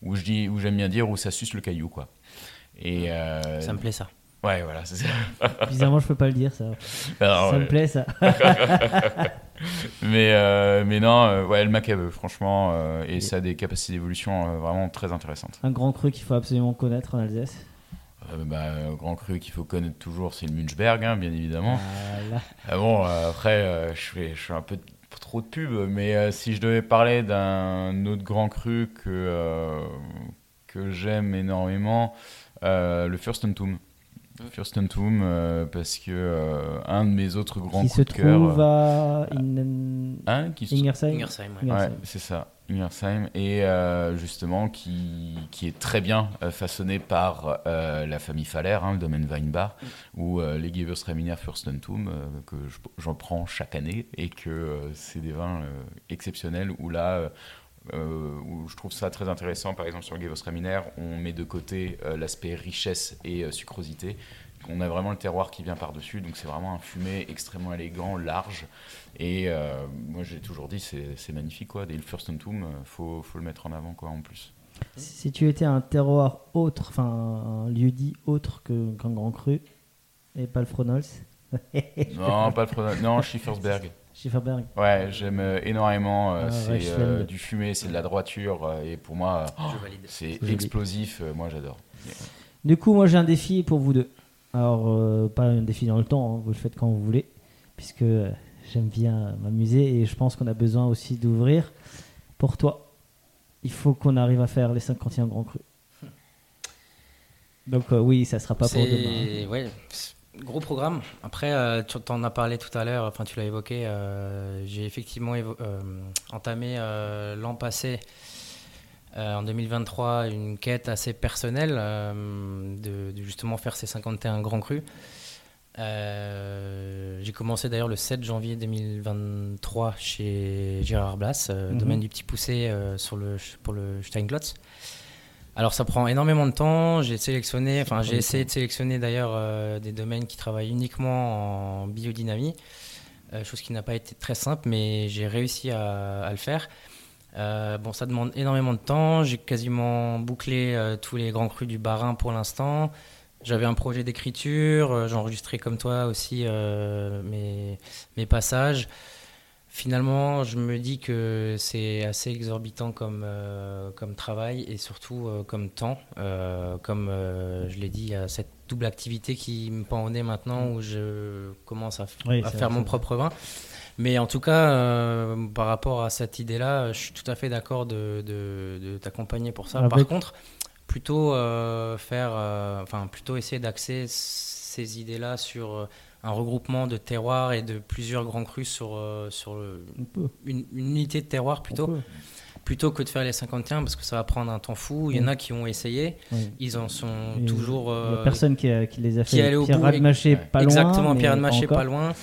Speaker 4: où j'aime bien dire où ça suce le caillou quoi. Et euh,
Speaker 6: Ça me plaît ça.
Speaker 4: Ouais, voilà, c'est ça.
Speaker 1: Bizarrement, je peux pas le dire ça.
Speaker 4: Alors,
Speaker 1: ça
Speaker 4: ouais.
Speaker 1: me plaît ça.
Speaker 4: mais, euh, mais non, euh, ouais, le macabeu, franchement, euh, et ça a des capacités d'évolution euh, vraiment très intéressantes.
Speaker 1: Un grand cru qu'il faut absolument connaître en Alsace.
Speaker 4: Bah, grand cru qu'il faut connaître toujours, c'est le Munchberg, hein, bien évidemment.
Speaker 1: Voilà.
Speaker 4: Ah bon, après, je fais, je fais un peu de- trop de pub, mais si je devais parler d'un autre grand cru que, que j'aime énormément, le Fürstentum. Fürstentum, euh, parce que euh, un de mes autres grands
Speaker 1: Qui
Speaker 4: coups
Speaker 1: se
Speaker 4: de cœur.
Speaker 1: trouve
Speaker 4: euh,
Speaker 1: à In-
Speaker 4: Hein, qui se-
Speaker 1: Ingersheim.
Speaker 6: Ingersheim, ouais.
Speaker 4: C'est ça, Ingersheim. Et euh, justement, qui, qui est très bien façonné par euh, la famille Faller, hein, le domaine Weinbach, où euh, les Gewürztraminer Fürstentum, euh, que je- j'en prends chaque année, et que euh, c'est des vins euh, exceptionnels, où là, euh, où je trouve ça très intéressant, par exemple sur le Gewürztraminer, on met de côté euh, l'aspect richesse et euh, sucrosité. On a vraiment le terroir qui vient par-dessus, donc c'est vraiment un fumé extrêmement élégant, large. Et moi j'ai toujours dit, c'est magnifique quoi. Et le Fürstentum, faut, faut le mettre en avant quoi en plus.
Speaker 1: Si tu étais un terroir autre, enfin un lieu dit autre qu'un grand cru, et pas le Fronols.
Speaker 4: Non, pas le Frono- Non, Schiffersberg.
Speaker 1: Schifferberg.
Speaker 4: Ouais, j'aime euh, énormément. euh,
Speaker 1: Ah,
Speaker 4: c'est euh, du fumé, c'est de la droiture. euh, et pour moi,
Speaker 6: valide.
Speaker 4: c'est explosif. euh, moi, j'adore.
Speaker 1: Du coup, moi j'ai un défi pour vous deux. Alors, euh, pas un défi dans le temps, hein, vous le faites quand vous voulez, puisque j'aime bien m'amuser et je pense qu'on a besoin aussi d'ouvrir. Pour toi, il faut qu'on arrive à faire les 51 grands crus. Donc, euh, oui, ça sera pas pour demain. hein.
Speaker 6: Ouais, gros programme. Après, euh, tu en as parlé tout à l'heure, enfin tu l'as évoqué. euh, J'ai effectivement évo- euh, entamé l'an passé, en 2023, une quête assez personnelle de, de justement faire ces 51 grands crus. J'ai commencé d'ailleurs le 7 janvier 2023 chez Gérard Blas,
Speaker 1: Mhm.
Speaker 6: domaine du Petit Poussé sur le, pour le Steinklotz. Alors ça prend énormément de temps. J'ai sélectionné, enfin j'ai essayé de sélectionner d'ailleurs euh, des domaines qui travaillent uniquement en biodynamie, euh, chose qui n'a pas été très simple, mais j'ai réussi à, à le faire. Euh, bon, ça demande énormément de temps. J'ai quasiment bouclé tous les grands crus du Bas-Rhin pour l'instant. J'avais un projet d'écriture, euh, j'enregistrais comme toi aussi mes, mes passages. Finalement, je me dis que c'est assez exorbitant comme, euh, comme travail et surtout euh, comme temps. Euh, comme je l'ai dit, il y a cette double activité qui me pend au nez maintenant où je commence à,
Speaker 1: Oui,
Speaker 6: faire mon propre vin. Mais en tout cas, euh, par rapport à cette idée-là, je suis tout à fait d'accord de, de- de t'accompagner pour ça. Par contre, plutôt euh, faire, euh, enfin plutôt essayer d'axer ces idées-là sur un regroupement de terroirs et de plusieurs grands crus sur, euh, sur le- une, une unité de terroir plutôt, plutôt que de faire les 51 parce que ça va prendre un temps fou. Il y en a qui ont essayé,
Speaker 1: Oui.
Speaker 6: ils en sont
Speaker 1: Et
Speaker 6: toujours. Euh,
Speaker 1: personne qui, a- qui les a
Speaker 6: qui
Speaker 1: fait.
Speaker 6: est allé au
Speaker 1: Pierre
Speaker 6: bout,
Speaker 4: et-
Speaker 1: pas loin.
Speaker 6: Exactement, Pierre de
Speaker 1: pas
Speaker 6: Maché pas loin.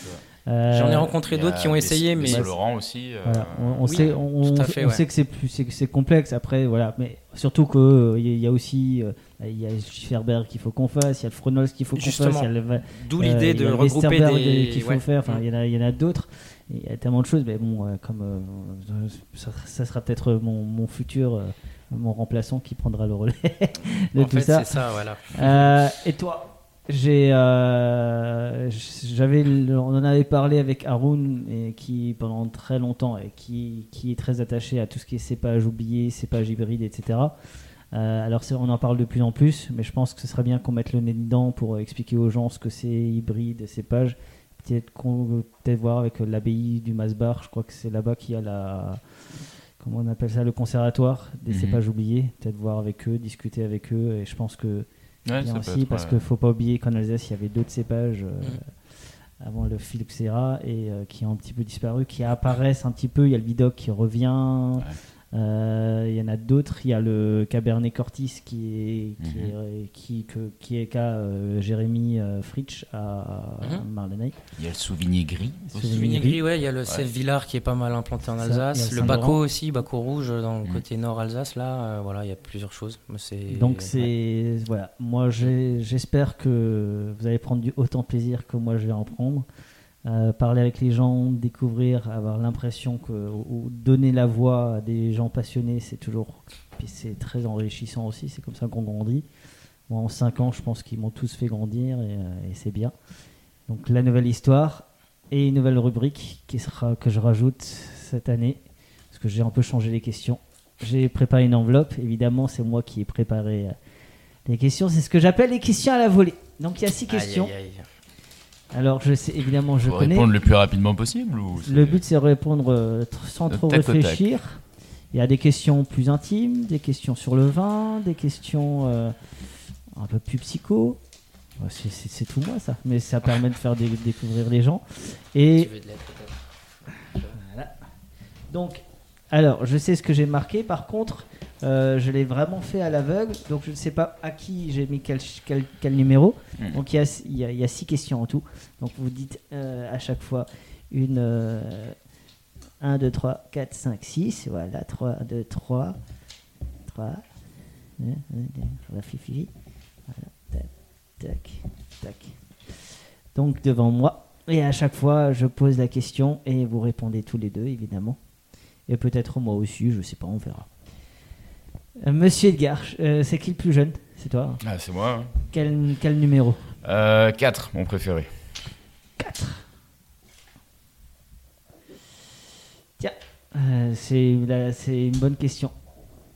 Speaker 1: Euh,
Speaker 6: J'en ai rencontré d'autres qui ont essayé,
Speaker 4: des
Speaker 6: mais
Speaker 4: Saint-Laurent aussi. euh,
Speaker 1: Voilà, on, on
Speaker 6: Oui,
Speaker 1: sait, on,
Speaker 6: fait,
Speaker 1: on
Speaker 6: ouais.
Speaker 1: sait que c'est plus, c'est, c'est complexe. Après, voilà, mais surtout que euh, il y, a- il y a aussi, euh, il y a Schifferberg qu'il faut qu'on fasse, il y a le Fronols qu'il faut qu'on fasse, il y a
Speaker 6: D'où
Speaker 1: euh,
Speaker 6: l'idée
Speaker 1: y
Speaker 6: de regrouper des.
Speaker 1: qu'il faut
Speaker 6: ouais.
Speaker 1: faire. Enfin,
Speaker 6: Mm.
Speaker 1: il y en a, il y en a d'autres. Il y a tellement de choses, mais bon, euh, comme euh, ça, ça sera peut-être mon, mon futur, euh, mon remplaçant qui prendra le relais de
Speaker 6: En
Speaker 1: tout
Speaker 6: fait,
Speaker 1: ça.
Speaker 6: c'est ça, voilà.
Speaker 1: Euh, et toi j'ai, euh, j'avais, on en avait parlé avec Haroun et qui pendant très longtemps et qui, qui est très attaché à tout ce qui est cépage oublié, cépage hybride, etc. Euh, alors on en parle de plus en plus, mais je pense que ce serait bien qu'on mette le nez dedans pour expliquer aux gens ce que c'est hybride, cépage. Peut-être qu'on peut-être voir avec l'abbaye du Masbar, je crois que c'est là-bas qu'il y a la comment on appelle ça le conservatoire des
Speaker 4: Mhm.
Speaker 1: cépages oubliés. Peut-être voir avec eux, discuter avec eux, et je pense que
Speaker 4: ouais,
Speaker 1: bien
Speaker 4: peut
Speaker 1: aussi
Speaker 4: être,
Speaker 1: parce
Speaker 4: ouais.
Speaker 1: qu'il faut pas oublier qu'en Alsace il y avait d'autres cépages euh,
Speaker 6: Mm.
Speaker 1: avant le phylloxéra et euh, qui ont un petit peu disparu, qui apparaissent un petit peu. Il y a le bidoc qui revient. Euh, il y en a d'autres. Il y a le Cabernet Cortis qui est qui
Speaker 4: Mhm.
Speaker 1: est qui que- qui est qu'à euh, Jérémy euh, Fritsch à
Speaker 6: Mhm.
Speaker 1: Marlenay.
Speaker 4: Il y a le Sauvigné gris.
Speaker 6: Sauvigny
Speaker 1: gris.
Speaker 6: gris, ouais, il y a le Sèvres Villard qui est pas mal implanté en
Speaker 1: Ça,
Speaker 6: Alsace,
Speaker 1: le
Speaker 6: le Baco aussi, Baco rouge dans le
Speaker 4: Mm.
Speaker 6: côté nord Alsace là, euh, voilà, il y a plusieurs choses. C'est
Speaker 1: Donc c'est voilà. Moi j'espère que vous allez prendre du autant plaisir que moi je vais en prendre. Euh, parler avec les gens, découvrir, avoir l'impression que ou- ou donner la voix à des gens passionnés, c'est toujours puis c'est très enrichissant aussi. C'est comme ça qu'on grandit. Moi en 5 ans, je pense qu'ils m'ont tous fait grandir et, euh, et c'est bien. Donc la nouvelle histoire et une nouvelle rubrique qui sera que je rajoute cette année parce que j'ai un peu changé les questions. J'ai préparé une enveloppe, évidemment, c'est moi qui ai préparé euh, les questions. C'est ce que j'appelle les questions à la volée. Donc il y a six
Speaker 6: Aïe,
Speaker 1: questions.
Speaker 6: aïe, aïe.
Speaker 1: Alors je sais, évidemment, je
Speaker 4: Faut
Speaker 1: connais.
Speaker 4: répondre le plus rapidement possible ou
Speaker 1: Le but c'est de répondre euh, tr- sans
Speaker 4: Tac
Speaker 1: trop
Speaker 4: au tac.
Speaker 1: réfléchir. Il y a des questions plus intimes, des questions sur le vin, des questions euh, un peu plus psycho. Ouais, c'est- C'est c'est tout moi ça, mais ça permet de faire dé- découvrir les gens. Et
Speaker 6: Tu veux de l'aide, peut-être?
Speaker 1: Voilà. Donc, alors, je sais ce que j'ai marqué. Par contre, euh, je l'ai vraiment fait à l'aveugle. Donc, je ne sais pas à qui j'ai mis quel, quel, quel numéro.
Speaker 4: Hmm.
Speaker 1: Donc, il y, a, y a, y a six questions en tout. Donc, vous dites euh, à chaque fois une. euh, 1, 2, 3, 4, 5, 6. Voilà, 3, 2, 3. 3. La fifi. Voilà, tac, tac, tac. Donc, devant moi. Et à chaque fois, je pose la question et vous répondez tous les deux, évidemment. Et peut-être moi aussi, je sais pas, on verra. Euh, Monsieur Edgar, euh, c'est qui le plus jeune? C'est toi hein.
Speaker 4: Ah, c'est moi. Hein.
Speaker 1: Quel, numéro?
Speaker 4: Euh, 4, mon préféré.
Speaker 1: 4. Tiens, euh, c'est une bonne question.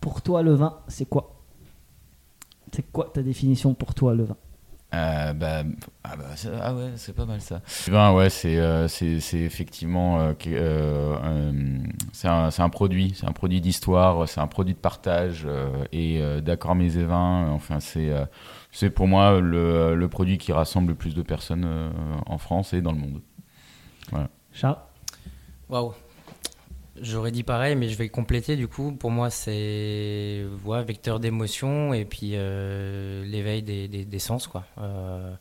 Speaker 1: Pour toi, le vin, c'est quoi? C'est quoi ta définition pour toi, le vin?
Speaker 4: Euh, bah, ah, bah, ah ouais, c'est pas mal ça. Vin, ouais, c'est euh, c'est c'est effectivement euh, euh, c'est un, c'est un produit, c'est un produit d'histoire, c'est un produit de partage euh, et euh, d'accord mes et vins. Enfin, c'est euh, c'est pour moi le, le produit qui rassemble le plus de personnes euh, en France et dans le monde. Voilà.
Speaker 1: Charles?
Speaker 6: Waouh. J'aurais dit pareil, mais je vais compléter du coup. Pour moi, c'est ouais, vecteur d'émotion et puis euh, l'éveil des, des- des sens. Quoi. Euh,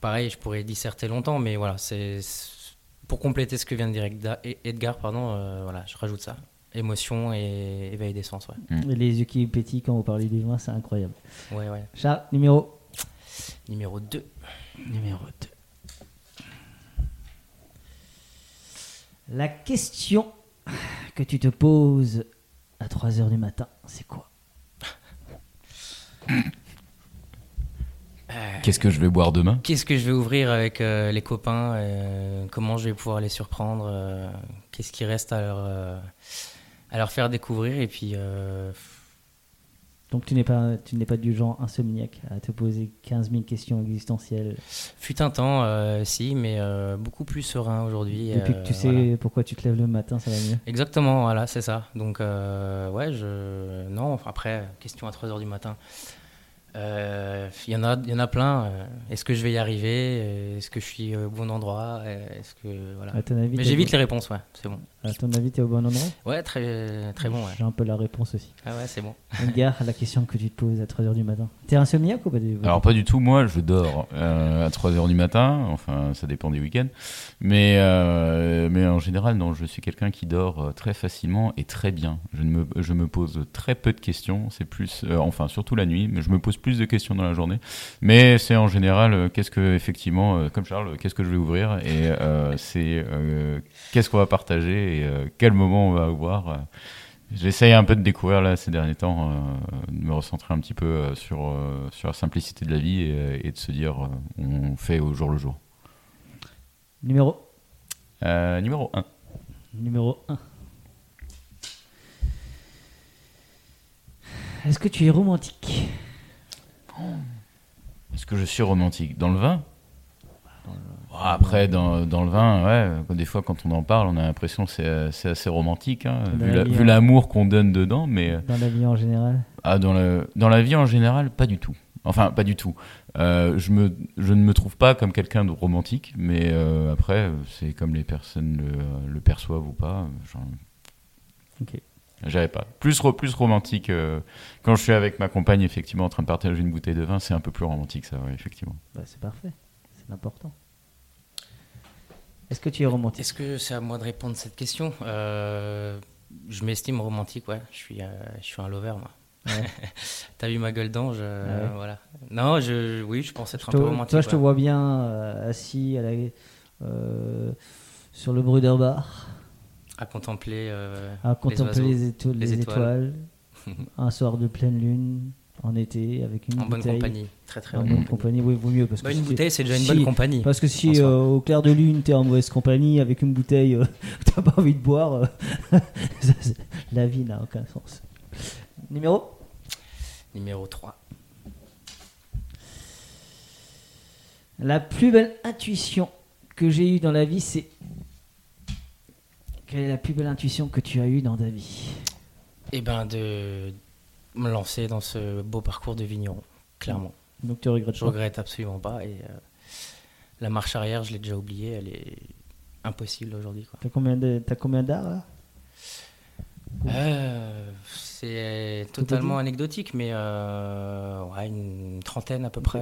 Speaker 6: pareil, je pourrais disserter longtemps, mais voilà, c'est pour compléter ce que vient de dire Edgar, pardon, euh, voilà, je rajoute ça. Émotion et éveil des sens. Ouais,
Speaker 4: Mm.
Speaker 1: Les yeux qui pétillent quand vous parlez du vin, c'est incroyable.
Speaker 6: ouais. ouais.
Speaker 1: Charles, numéro
Speaker 6: Numéro 2.
Speaker 1: Numéro 2. La question que tu te poses à 3h du matin, c'est quoi?
Speaker 4: Qu'est-ce que je vais boire demain?
Speaker 6: Qu'est-ce que je vais ouvrir avec euh, les copains euh, Comment je vais pouvoir les surprendre euh, Qu'est-ce qui reste à leur, euh, à leur faire découvrir Et puis, euh,
Speaker 1: Donc tu n'es pas, tu n'es pas du genre insomniaque à te poser 15 000 questions existentielles
Speaker 6: fut un temps, euh, si, mais euh, beaucoup plus serein aujourd'hui.
Speaker 1: depuis
Speaker 6: euh,
Speaker 1: que tu sais
Speaker 6: voilà.
Speaker 1: pourquoi tu te lèves le matin, ça va mieux.
Speaker 6: Exactement, voilà, c'est ça. Donc, euh, ouais, je. Non, après, question à 3h du matin. Il y, en a- il y en a plein. Est-ce que je vais y arriver? Est-ce que je suis au bon endroit? Est-ce que. Voilà.
Speaker 1: À ton avis,
Speaker 6: Mais j'évite les réponses, ouais, c'est bon.
Speaker 1: À ton avis, tu es au bon endroit
Speaker 6: Ouais, très, très bon, ouais.
Speaker 1: J'ai un peu la réponse aussi.
Speaker 6: Ah ouais, c'est bon.
Speaker 1: Edgar, la question que tu te poses à 3h du matin. T'es insomniaque ou pas du
Speaker 4: Alors pas du tout, moi je dors euh, à 3h du matin, enfin ça dépend des week-ends, mais, euh, mais en général non, je suis quelqu'un qui dort euh, très facilement et très bien. Je, ne me, je me pose très peu de questions, c'est plus, euh, enfin surtout la nuit, mais je me pose plus de questions dans la journée, mais c'est en général euh, qu'est-ce que effectivement, euh, comme Charles, qu'est-ce que je vais ouvrir? Et euh, c'est euh, qu'est-ce qu'on va partager? Et euh, quel moment on va avoir. euh, J'essaye un peu de découvrir là ces derniers temps, euh, de me recentrer un petit peu sur, sur la simplicité de la vie et, et de se dire on fait au jour le jour.
Speaker 1: Numéro
Speaker 4: numéro 1.
Speaker 1: Numéro 1. Est-ce que tu es romantique?
Speaker 4: Est-ce que je suis romantique? Dans le vin? Bon, Après, dans, dans le vin, ouais, des fois quand on en parle, on a l'impression que c'est euh, assez romantique, hein, vu
Speaker 1: la-
Speaker 4: l'amour qu'on donne dedans, mais euh,
Speaker 1: dans la vie en général
Speaker 4: ah, dans, le, dans la vie en général, pas du tout. Enfin, pas du tout. Euh, je, me, je ne me trouve pas comme quelqu'un de romantique, mais euh, après, euh, c'est comme les personnes le, le perçoivent ou pas. euh, genre,
Speaker 1: Ok.
Speaker 4: J'avais pas. Plus, plus romantique. euh, quand je suis avec ma compagne, effectivement, en train de partager une bouteille de vin, c'est un peu plus romantique, ça, ouais, effectivement.
Speaker 1: Bah, c'est parfait. C'est important. Est-ce que tu es romantique?
Speaker 6: Est-ce que c'est à moi de répondre à cette question? Euh, Je m'estime romantique, ouais. Je suis, euh, je suis un lover, moi.
Speaker 1: Ouais.
Speaker 6: T'as vu ma gueule d'ange euh,
Speaker 1: Ouais.
Speaker 6: Voilà. Non, je, oui, je pense être
Speaker 1: Je
Speaker 6: un peu romantique.
Speaker 1: Toi, je te vois bien assis à la, sur le Bruder Bar,
Speaker 6: À contempler.
Speaker 1: à contempler
Speaker 6: oiseaux,
Speaker 1: les, éto-
Speaker 6: les
Speaker 1: les
Speaker 6: étoiles.
Speaker 1: étoiles, un soir de pleine lune, en été, avec une
Speaker 6: En bonne compagnie. Très, très
Speaker 1: En
Speaker 6: bonne
Speaker 1: bonne
Speaker 6: compagnie.
Speaker 1: compagnie, oui, vaut mieux. Parce
Speaker 6: Bah,
Speaker 1: que
Speaker 6: une
Speaker 1: si-
Speaker 6: bouteille, c'est déjà une
Speaker 1: si-
Speaker 6: bonne compagnie.
Speaker 1: Parce que si euh, au clair de lune, t'es en mauvaise compagnie, avec une bouteille, euh, t'as pas envie de boire, euh, la vie n'a aucun sens. Numéro?
Speaker 6: Numéro 3.
Speaker 1: La plus belle intuition que j'ai eue dans la vie, c'est. Quelle est la plus belle intuition que tu as eue dans ta vie?
Speaker 6: Et ben de me lancer dans ce beau parcours de vigneron, clairement.
Speaker 1: Donc tu regrettes
Speaker 6: Je regrette absolument pas. Et euh, la marche arrière, je l'ai déjà oubliée. Elle est impossible aujourd'hui.
Speaker 1: T'as combien de- t'as combien d'arts là?
Speaker 6: Euh, c'est totalement anecdotique, mais euh, ouais, une trentaine à peu près.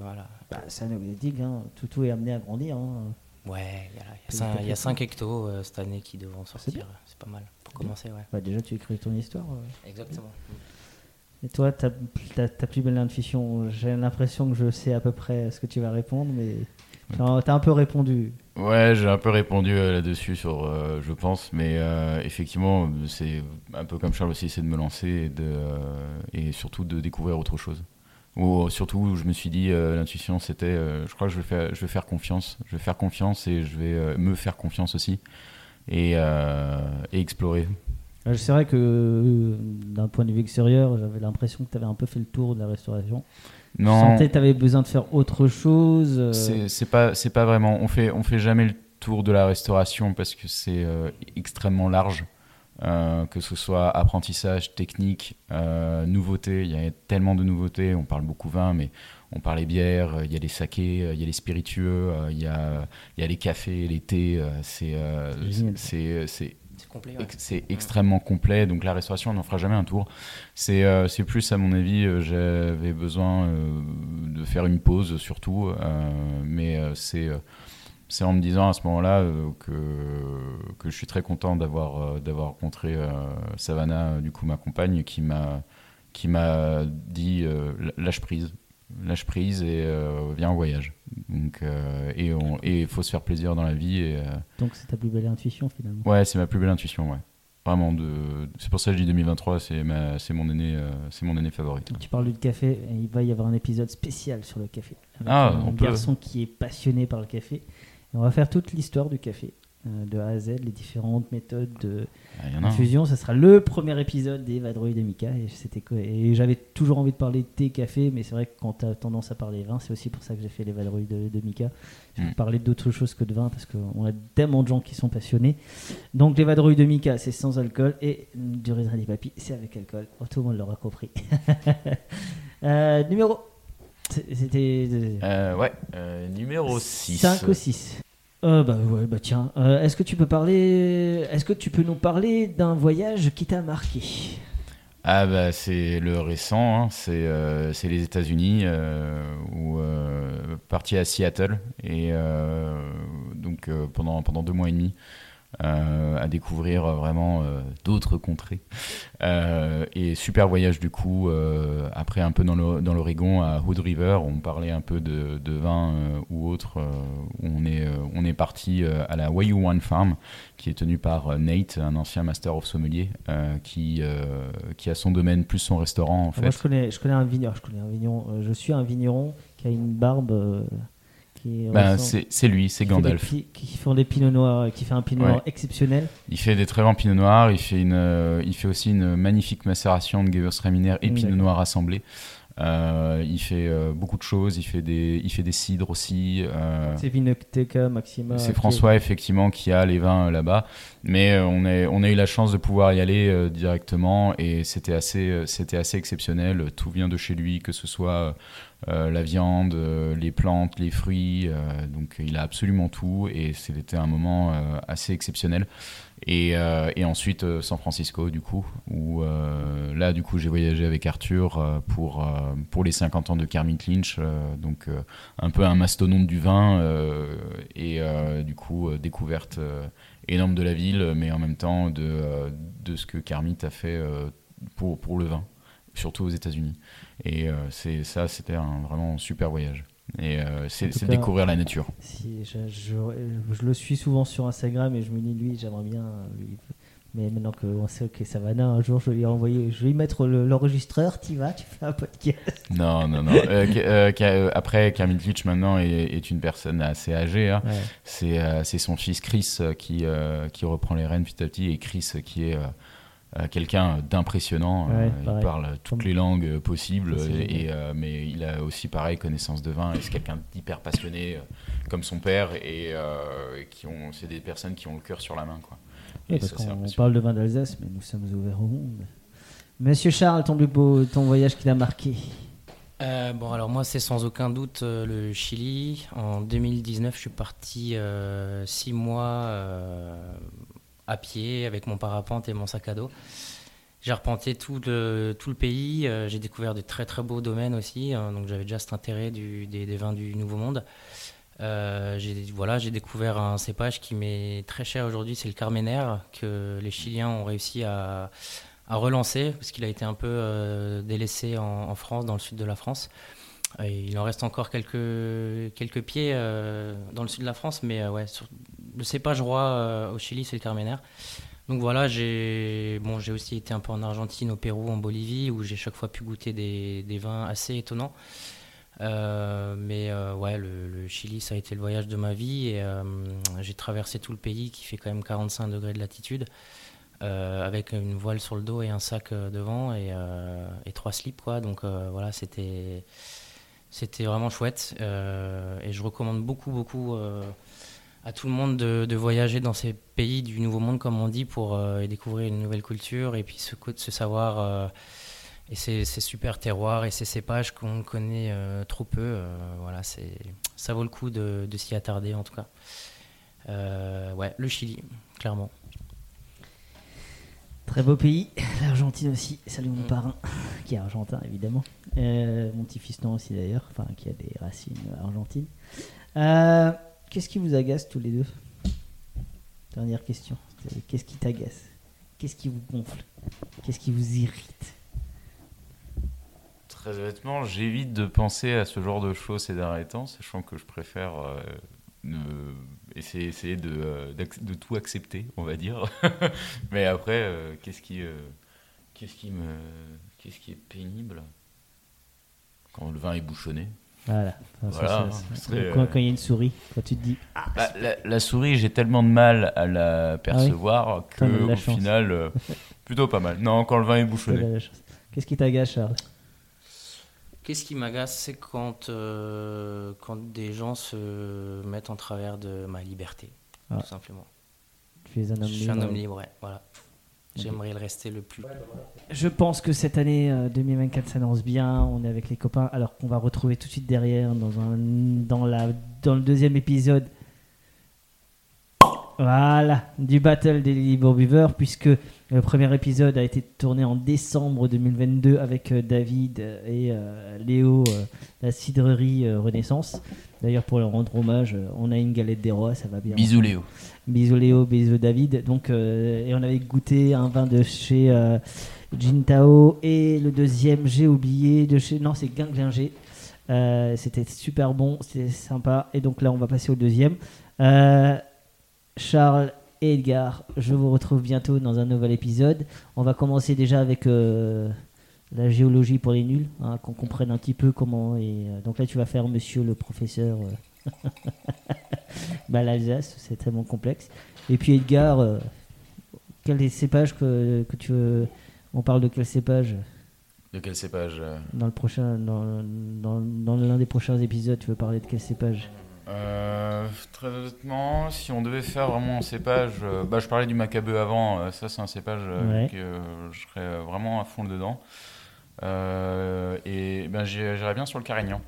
Speaker 6: voilà.
Speaker 1: bah, C'est anecdotique, hein. tout, tout est amené à grandir. hein.
Speaker 6: Ouais, il y a- il y, a
Speaker 1: Petit
Speaker 6: cinq- il y a
Speaker 1: petit.
Speaker 6: 5 hectos euh, cette année qui devront sortir.
Speaker 1: bien.
Speaker 6: C'est pas mal pour commencer, ouais.
Speaker 1: Bah, déjà, tu écris ton histoire.
Speaker 6: Exactement.
Speaker 1: Et toi, ta, plus belle intuition, j'ai l'impression que je sais à peu près ce que tu vas répondre, mais t'as t'as un peu répondu.
Speaker 4: Ouais, j'ai un peu répondu euh, là-dessus, sur, euh, je pense, mais euh, effectivement, c'est un peu comme Charles aussi, c'est de me lancer et, de, et surtout de découvrir autre chose. Ou surtout, je me suis dit, l'intuition, c'était, je crois que je vais, faire, je vais faire confiance, je vais faire confiance et je vais me faire confiance aussi. et, et explorer.
Speaker 1: Euh, C'est vrai que euh, d'un point de vue extérieur, j'avais l'impression que tu avais un peu fait le tour de la restauration. Je
Speaker 4: Non,
Speaker 1: sentais que tu avais besoin de faire autre chose. euh,
Speaker 4: c'est pas c'est pas vraiment. On fait on fait jamais le tour de la restauration parce que c'est euh, extrêmement large. Euh, que ce soit apprentissage, technique, euh, nouveautés, il y a tellement de nouveautés. On parle beaucoup vin, mais on parle les bières, il y a les sakés, il y a les spiritueux, il y a il y a les cafés, les thés. C'est
Speaker 1: C'est
Speaker 6: ouais.
Speaker 4: extrêmement complet. Donc la restauration, on n'en fera jamais un tour. C'est euh, plus, à mon avis, euh, j'avais besoin euh, de faire une pause, surtout. mais c'est c'est en me disant à ce moment-là euh, que, que je suis très content d'avoir euh, d'avoir rencontré euh, Savannah, du coup ma compagne, qui m'a qui m'a dit lâche prise, lâche prise et euh, viens en voyage. Donc euh, et il faut se faire plaisir dans la vie et euh,
Speaker 1: Donc c'est ta plus belle intuition finalement.
Speaker 4: Ouais, c'est ma plus belle intuition, ouais. Vraiment, de... c'est pour ça que je dis 2023, c'est ma... c'est mon année, euh, c'est mon année favorite.
Speaker 1: Tu parles du café, et il va y avoir un épisode spécial sur le café. Avec
Speaker 4: Ah,
Speaker 1: un
Speaker 4: on peut.
Speaker 1: garçon qui est passionné par le café. Et on va faire toute l'histoire du café, euh, de A à Z, les différentes méthodes de
Speaker 4: Ah,
Speaker 1: infusion. Ce sera le premier épisode des Vadrouilles de Mika. Et, c'était et j'avais toujours envie de parler de thé, café, mais c'est vrai que quand tu as tendance à parler vin, c'est aussi pour ça que j'ai fait les Vadrouilles de, de Mika. Je vais
Speaker 4: Mm.
Speaker 1: parler d'autre chose que de vin parce qu'on a tellement de gens qui sont passionnés. Donc les Vadrouilles de Mika, c'est sans alcool. Et mm, du raisin des papilles, c'est avec alcool. Oh, tout le monde l'aura compris. Euh, numéro. C'était.
Speaker 4: Euh, ouais, euh, numéro 6.
Speaker 1: 5 ou 6 euh, bah bah tiens. Euh, est-ce que tu peux parler. Est-ce que tu peux nous parler d'un voyage qui t'a marqué?
Speaker 4: Ah bah c'est le récent, hein, c'est euh, c'est les États-Unis, où parti à Seattle et donc pendant deux mois et demi euh, à découvrir euh, vraiment euh, d'autres contrées Euh, et super voyage du coup après un peu dans l'Oregon à Hood River, on parlait un peu de, de vin ou autre, on est on est parti à la Wayou Wine Farm qui est tenue par Nate, un ancien master of sommelier, qui, qui a son domaine plus son restaurant en fait.
Speaker 1: Moi, je connais, je connais un vigneron. Je, connais un vigneron je suis un vigneron qui a une barbe qui.
Speaker 4: Ben, c'est lui, c'est
Speaker 1: qui
Speaker 4: Gandalf.
Speaker 1: Qui font des pinots noirs, qui fait un pinot
Speaker 4: Ouais.
Speaker 1: noir exceptionnel.
Speaker 4: Il fait des très bons pinot noirs, il fait, une, euh, il fait aussi une magnifique macération de Gewürztraminer et
Speaker 1: Mm,
Speaker 4: pinot noir assemblés. Euh, il fait euh, beaucoup de choses, il fait des, il fait des cidres aussi. euh,
Speaker 1: C'est Vinoteca, Maxima.
Speaker 4: C'est
Speaker 1: qui-
Speaker 4: François effectivement qui a les vins euh, là-bas, mais euh, on, est, on a eu la chance de pouvoir y aller euh, directement et c'était assez, euh, c'était assez exceptionnel. Tout vient de chez lui, que ce soit euh, la viande, euh, les plantes, les fruits, euh, donc il a absolument tout et c'était un moment assez exceptionnel. Et, ensuite San Francisco du coup, où là du coup j'ai voyagé avec Arthur pour, les 50 ans de Kermit Lynch, donc un peu un mastodonte du vin et du coup découverte énorme de la ville, mais en même temps de, ce que Kermit a fait pour, pour le vin, surtout aux États-Unis. Et euh, c'est ça, c'était un vraiment super voyage. Et euh, c'est découvrir la nature.
Speaker 1: Si, je, je- je le suis souvent sur Instagram et je me dis, lui, j'aimerais bien. lui- Mais maintenant qu'on sait que Savannah, un jour, je vais lui envoyer, je vais lui mettre le- l'enregistreur, tu vas, tu fais un podcast.
Speaker 4: Non, non, non. Euh, après, Kermit Lynch maintenant est, est une personne assez âgée. hein.
Speaker 1: Ouais.
Speaker 4: C'est son fils Chris qui, qui reprend les rênes petit à petit et Chris qui est quelqu'un d'impressionnant.
Speaker 1: Ouais,
Speaker 4: Euh, il parle toutes
Speaker 1: Comme-
Speaker 4: les langues euh, possibles, et, euh, mais il a aussi pareil connaissance de vin et c'est quelqu'un d'hyper passionné euh, comme son père et euh, qui ont c'est des personnes qui ont le cœur sur la main quoi.
Speaker 1: Ouais, parce
Speaker 4: ça, impressionnant.
Speaker 1: parle de vin d'Alsace, mais nous sommes ouverts au monde. Monsieur Charles, ton plus beau, ton voyage qui t'a marqué
Speaker 6: Euh, bon, alors moi, c'est sans aucun doute euh, le Chili. En 2019, je suis parti euh, six mois euh, à pied avec mon parapente et mon sac à dos. J'ai arpenté tout le, tout le pays. euh, j'ai découvert de très très beaux domaines aussi. hein, donc j'avais déjà cet intérêt des, vins du Nouveau Monde. Euh, j'ai découvert un cépage qui m'est très cher aujourd'hui, c'est le Carmener, que les Chiliens ont réussi à, relancer, parce qu'il a été un peu euh, délaissé en France, dans le sud de la France. Il en reste encore quelques, quelques pieds euh, dans le sud de la France, mais euh, ouais, le cépage roi euh, au Chili, c'est le Carmener. Donc voilà, j'ai bon, aussi été un peu en Argentine, au Pérou, en Bolivie, où j'ai chaque fois pu goûter des, des vins assez étonnants. Mais ouais, le, Chili, ça a été le voyage de ma vie. J'ai traversé tout le pays qui fait quand même 45 degrés de latitude. avec une voile sur le dos et un sac devant et, et trois slips quoi donc voilà c'était c'était vraiment chouette euh, et je recommande beaucoup beaucoup euh, à tout le monde de, voyager dans ces pays du nouveau monde comme on dit pour euh, découvrir une nouvelle culture et puis ce, ce savoir et ces, super terroirs et ces cépages qu'on connaît trop peu voilà c'est ça vaut le coup de, s'y attarder en tout cas ouais le Chili clairement
Speaker 1: Très beau pays, l'Argentine aussi. Salut mon parrain, qui est argentin évidemment. Euh, mon petit fiston aussi d'ailleurs, enfin qui a des racines argentines. Euh, Qu'est-ce qui vous agace tous les deux? Dernière question. Qu'est-ce qui t'agace? Qu'est-ce qui vous gonfle? Qu'est-ce qui vous irrite?
Speaker 4: Très honnêtement, j'évite de penser à ce genre de choses ces derniers sachant que je préfère euh, essayer, essayer de, euh, de tout accepter, on va dire. Mais après, qu'est-ce qui, qu'est-ce qui me, qu'est-ce qui est pénible? Quand le vin est bouchonné
Speaker 1: Voilà.
Speaker 4: Voilà,
Speaker 1: ça, quand
Speaker 4: euh,
Speaker 1: quand il y a une souris, quand tu te dis ah,
Speaker 4: Bah, la, la souris, j'ai tellement de mal à la percevoir
Speaker 1: T'en as de
Speaker 4: que
Speaker 1: la
Speaker 4: au
Speaker 1: chance.
Speaker 4: final, euh, plutôt pas mal. Non, quand le vin est bouchonné.
Speaker 1: Qu'est-ce qui t'agace, Charles?
Speaker 6: Qu'est-ce qui m'agace, c'est quand, euh, quand des gens se mettent en travers de ma liberté,
Speaker 1: Ah.
Speaker 6: tout simplement.
Speaker 1: Tu es un homme
Speaker 6: Je suis
Speaker 1: libre.
Speaker 6: un homme libre, ouais, voilà. J'aimerais le rester le plus.
Speaker 1: Je pense que cette année euh, 2024 s'annonce bien. On est avec les copains, alors qu'on va retrouver tout de suite derrière dans, un, dans, la, dans le deuxième épisode. Voilà, du Battle des Libre Buveurs, puisque le premier épisode a été tourné en décembre 2022 avec euh, David et euh, Léo, euh, la cidrerie euh, Renaissance. D'ailleurs, pour leur rendre hommage, euh, on a une galette des rois, ça va bien.
Speaker 4: Bisous Léo.
Speaker 1: Bisous Léo, bisous David. Donc, euh, et on avait goûté un vin de chez euh, Jintao et le deuxième, j'ai oublié, de chez. Non, c'est Ganglinger. Euh, c'était super bon, c'était sympa. Et donc là, on va passer au deuxième. Euh, Charles et Edgar, je vous retrouve bientôt dans un nouvel épisode. On va commencer déjà avec la géologie pour les nuls, hein, qu'on comprenne un petit peu comment. Et, donc là, tu vas faire monsieur le professeur. bah, l'Alsace, c'est tellement complexe. Et puis Edgar, euh, quel est cépage que, que tu veux On parle de quel cépage?
Speaker 4: De quel cépage euh?
Speaker 1: Dans le prochain, dans, dans, dans l'un des prochains épisodes Tu veux parler de quel cépage?
Speaker 4: Euh, très honnêtement, si on devait faire vraiment un cépage, euh, bah, je parlais du macabeu avant, euh, ça c'est un cépage
Speaker 1: Ouais.
Speaker 4: que je serais vraiment à fond dedans. Et ben, j'irais bien sur le carignan.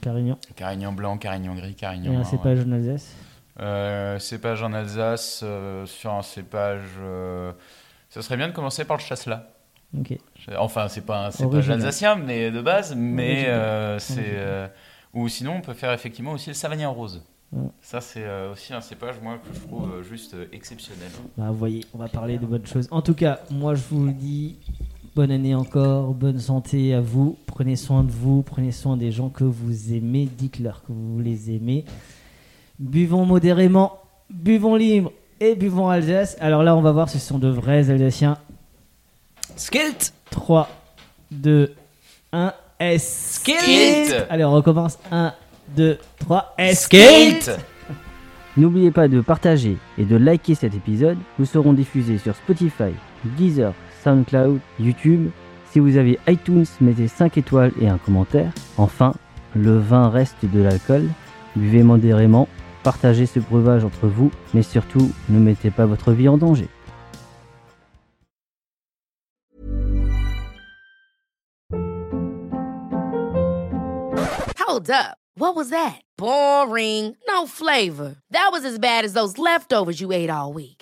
Speaker 1: Carignan
Speaker 4: Carignan blanc, carignan gris, carignan
Speaker 1: et un cépage en Alsace
Speaker 4: Euh, cépage en Alsace, euh, sur un cépage. euh, ça serait bien de commencer par le chasselas.
Speaker 1: Ok.
Speaker 4: Enfin, c'est pas un cépage alsacien mais de base, mais c'est. Ou sinon, on peut faire effectivement aussi le savagnin rose. Ça, c'est aussi un cépage, moi, que je trouve juste exceptionnel.
Speaker 1: Bah, vous voyez, on va parler de bonnes choses. En tout cas, moi je vous dis, bonne année encore, bonne santé à vous. Prenez soin de vous, prenez soin des gens que vous aimez. Dites-leur que vous les aimez. Buvons modérément, buvons libre et buvons Alsace. Alors là, on va voir, ce sont de vrais Alsaciens.
Speaker 6: Skilt
Speaker 1: 3, 2, 1, S.
Speaker 6: Skilt
Speaker 1: Allez, on recommence. 1, 2, 3, S.
Speaker 6: Skilt
Speaker 5: N'oubliez pas de partager et de liker cet épisode. Nous serons diffusés sur Spotify, Deezer, SoundCloud, YouTube. Si vous avez iTunes, mettez 5 étoiles et un commentaire. Enfin, le vin reste de l'alcool. Buvez modérément, partagez ce breuvage entre vous, mais surtout, ne mettez pas votre vie en danger.
Speaker 7: Hold up. What was that? Boring. No flavor. That was as bad as those leftovers you ate all week.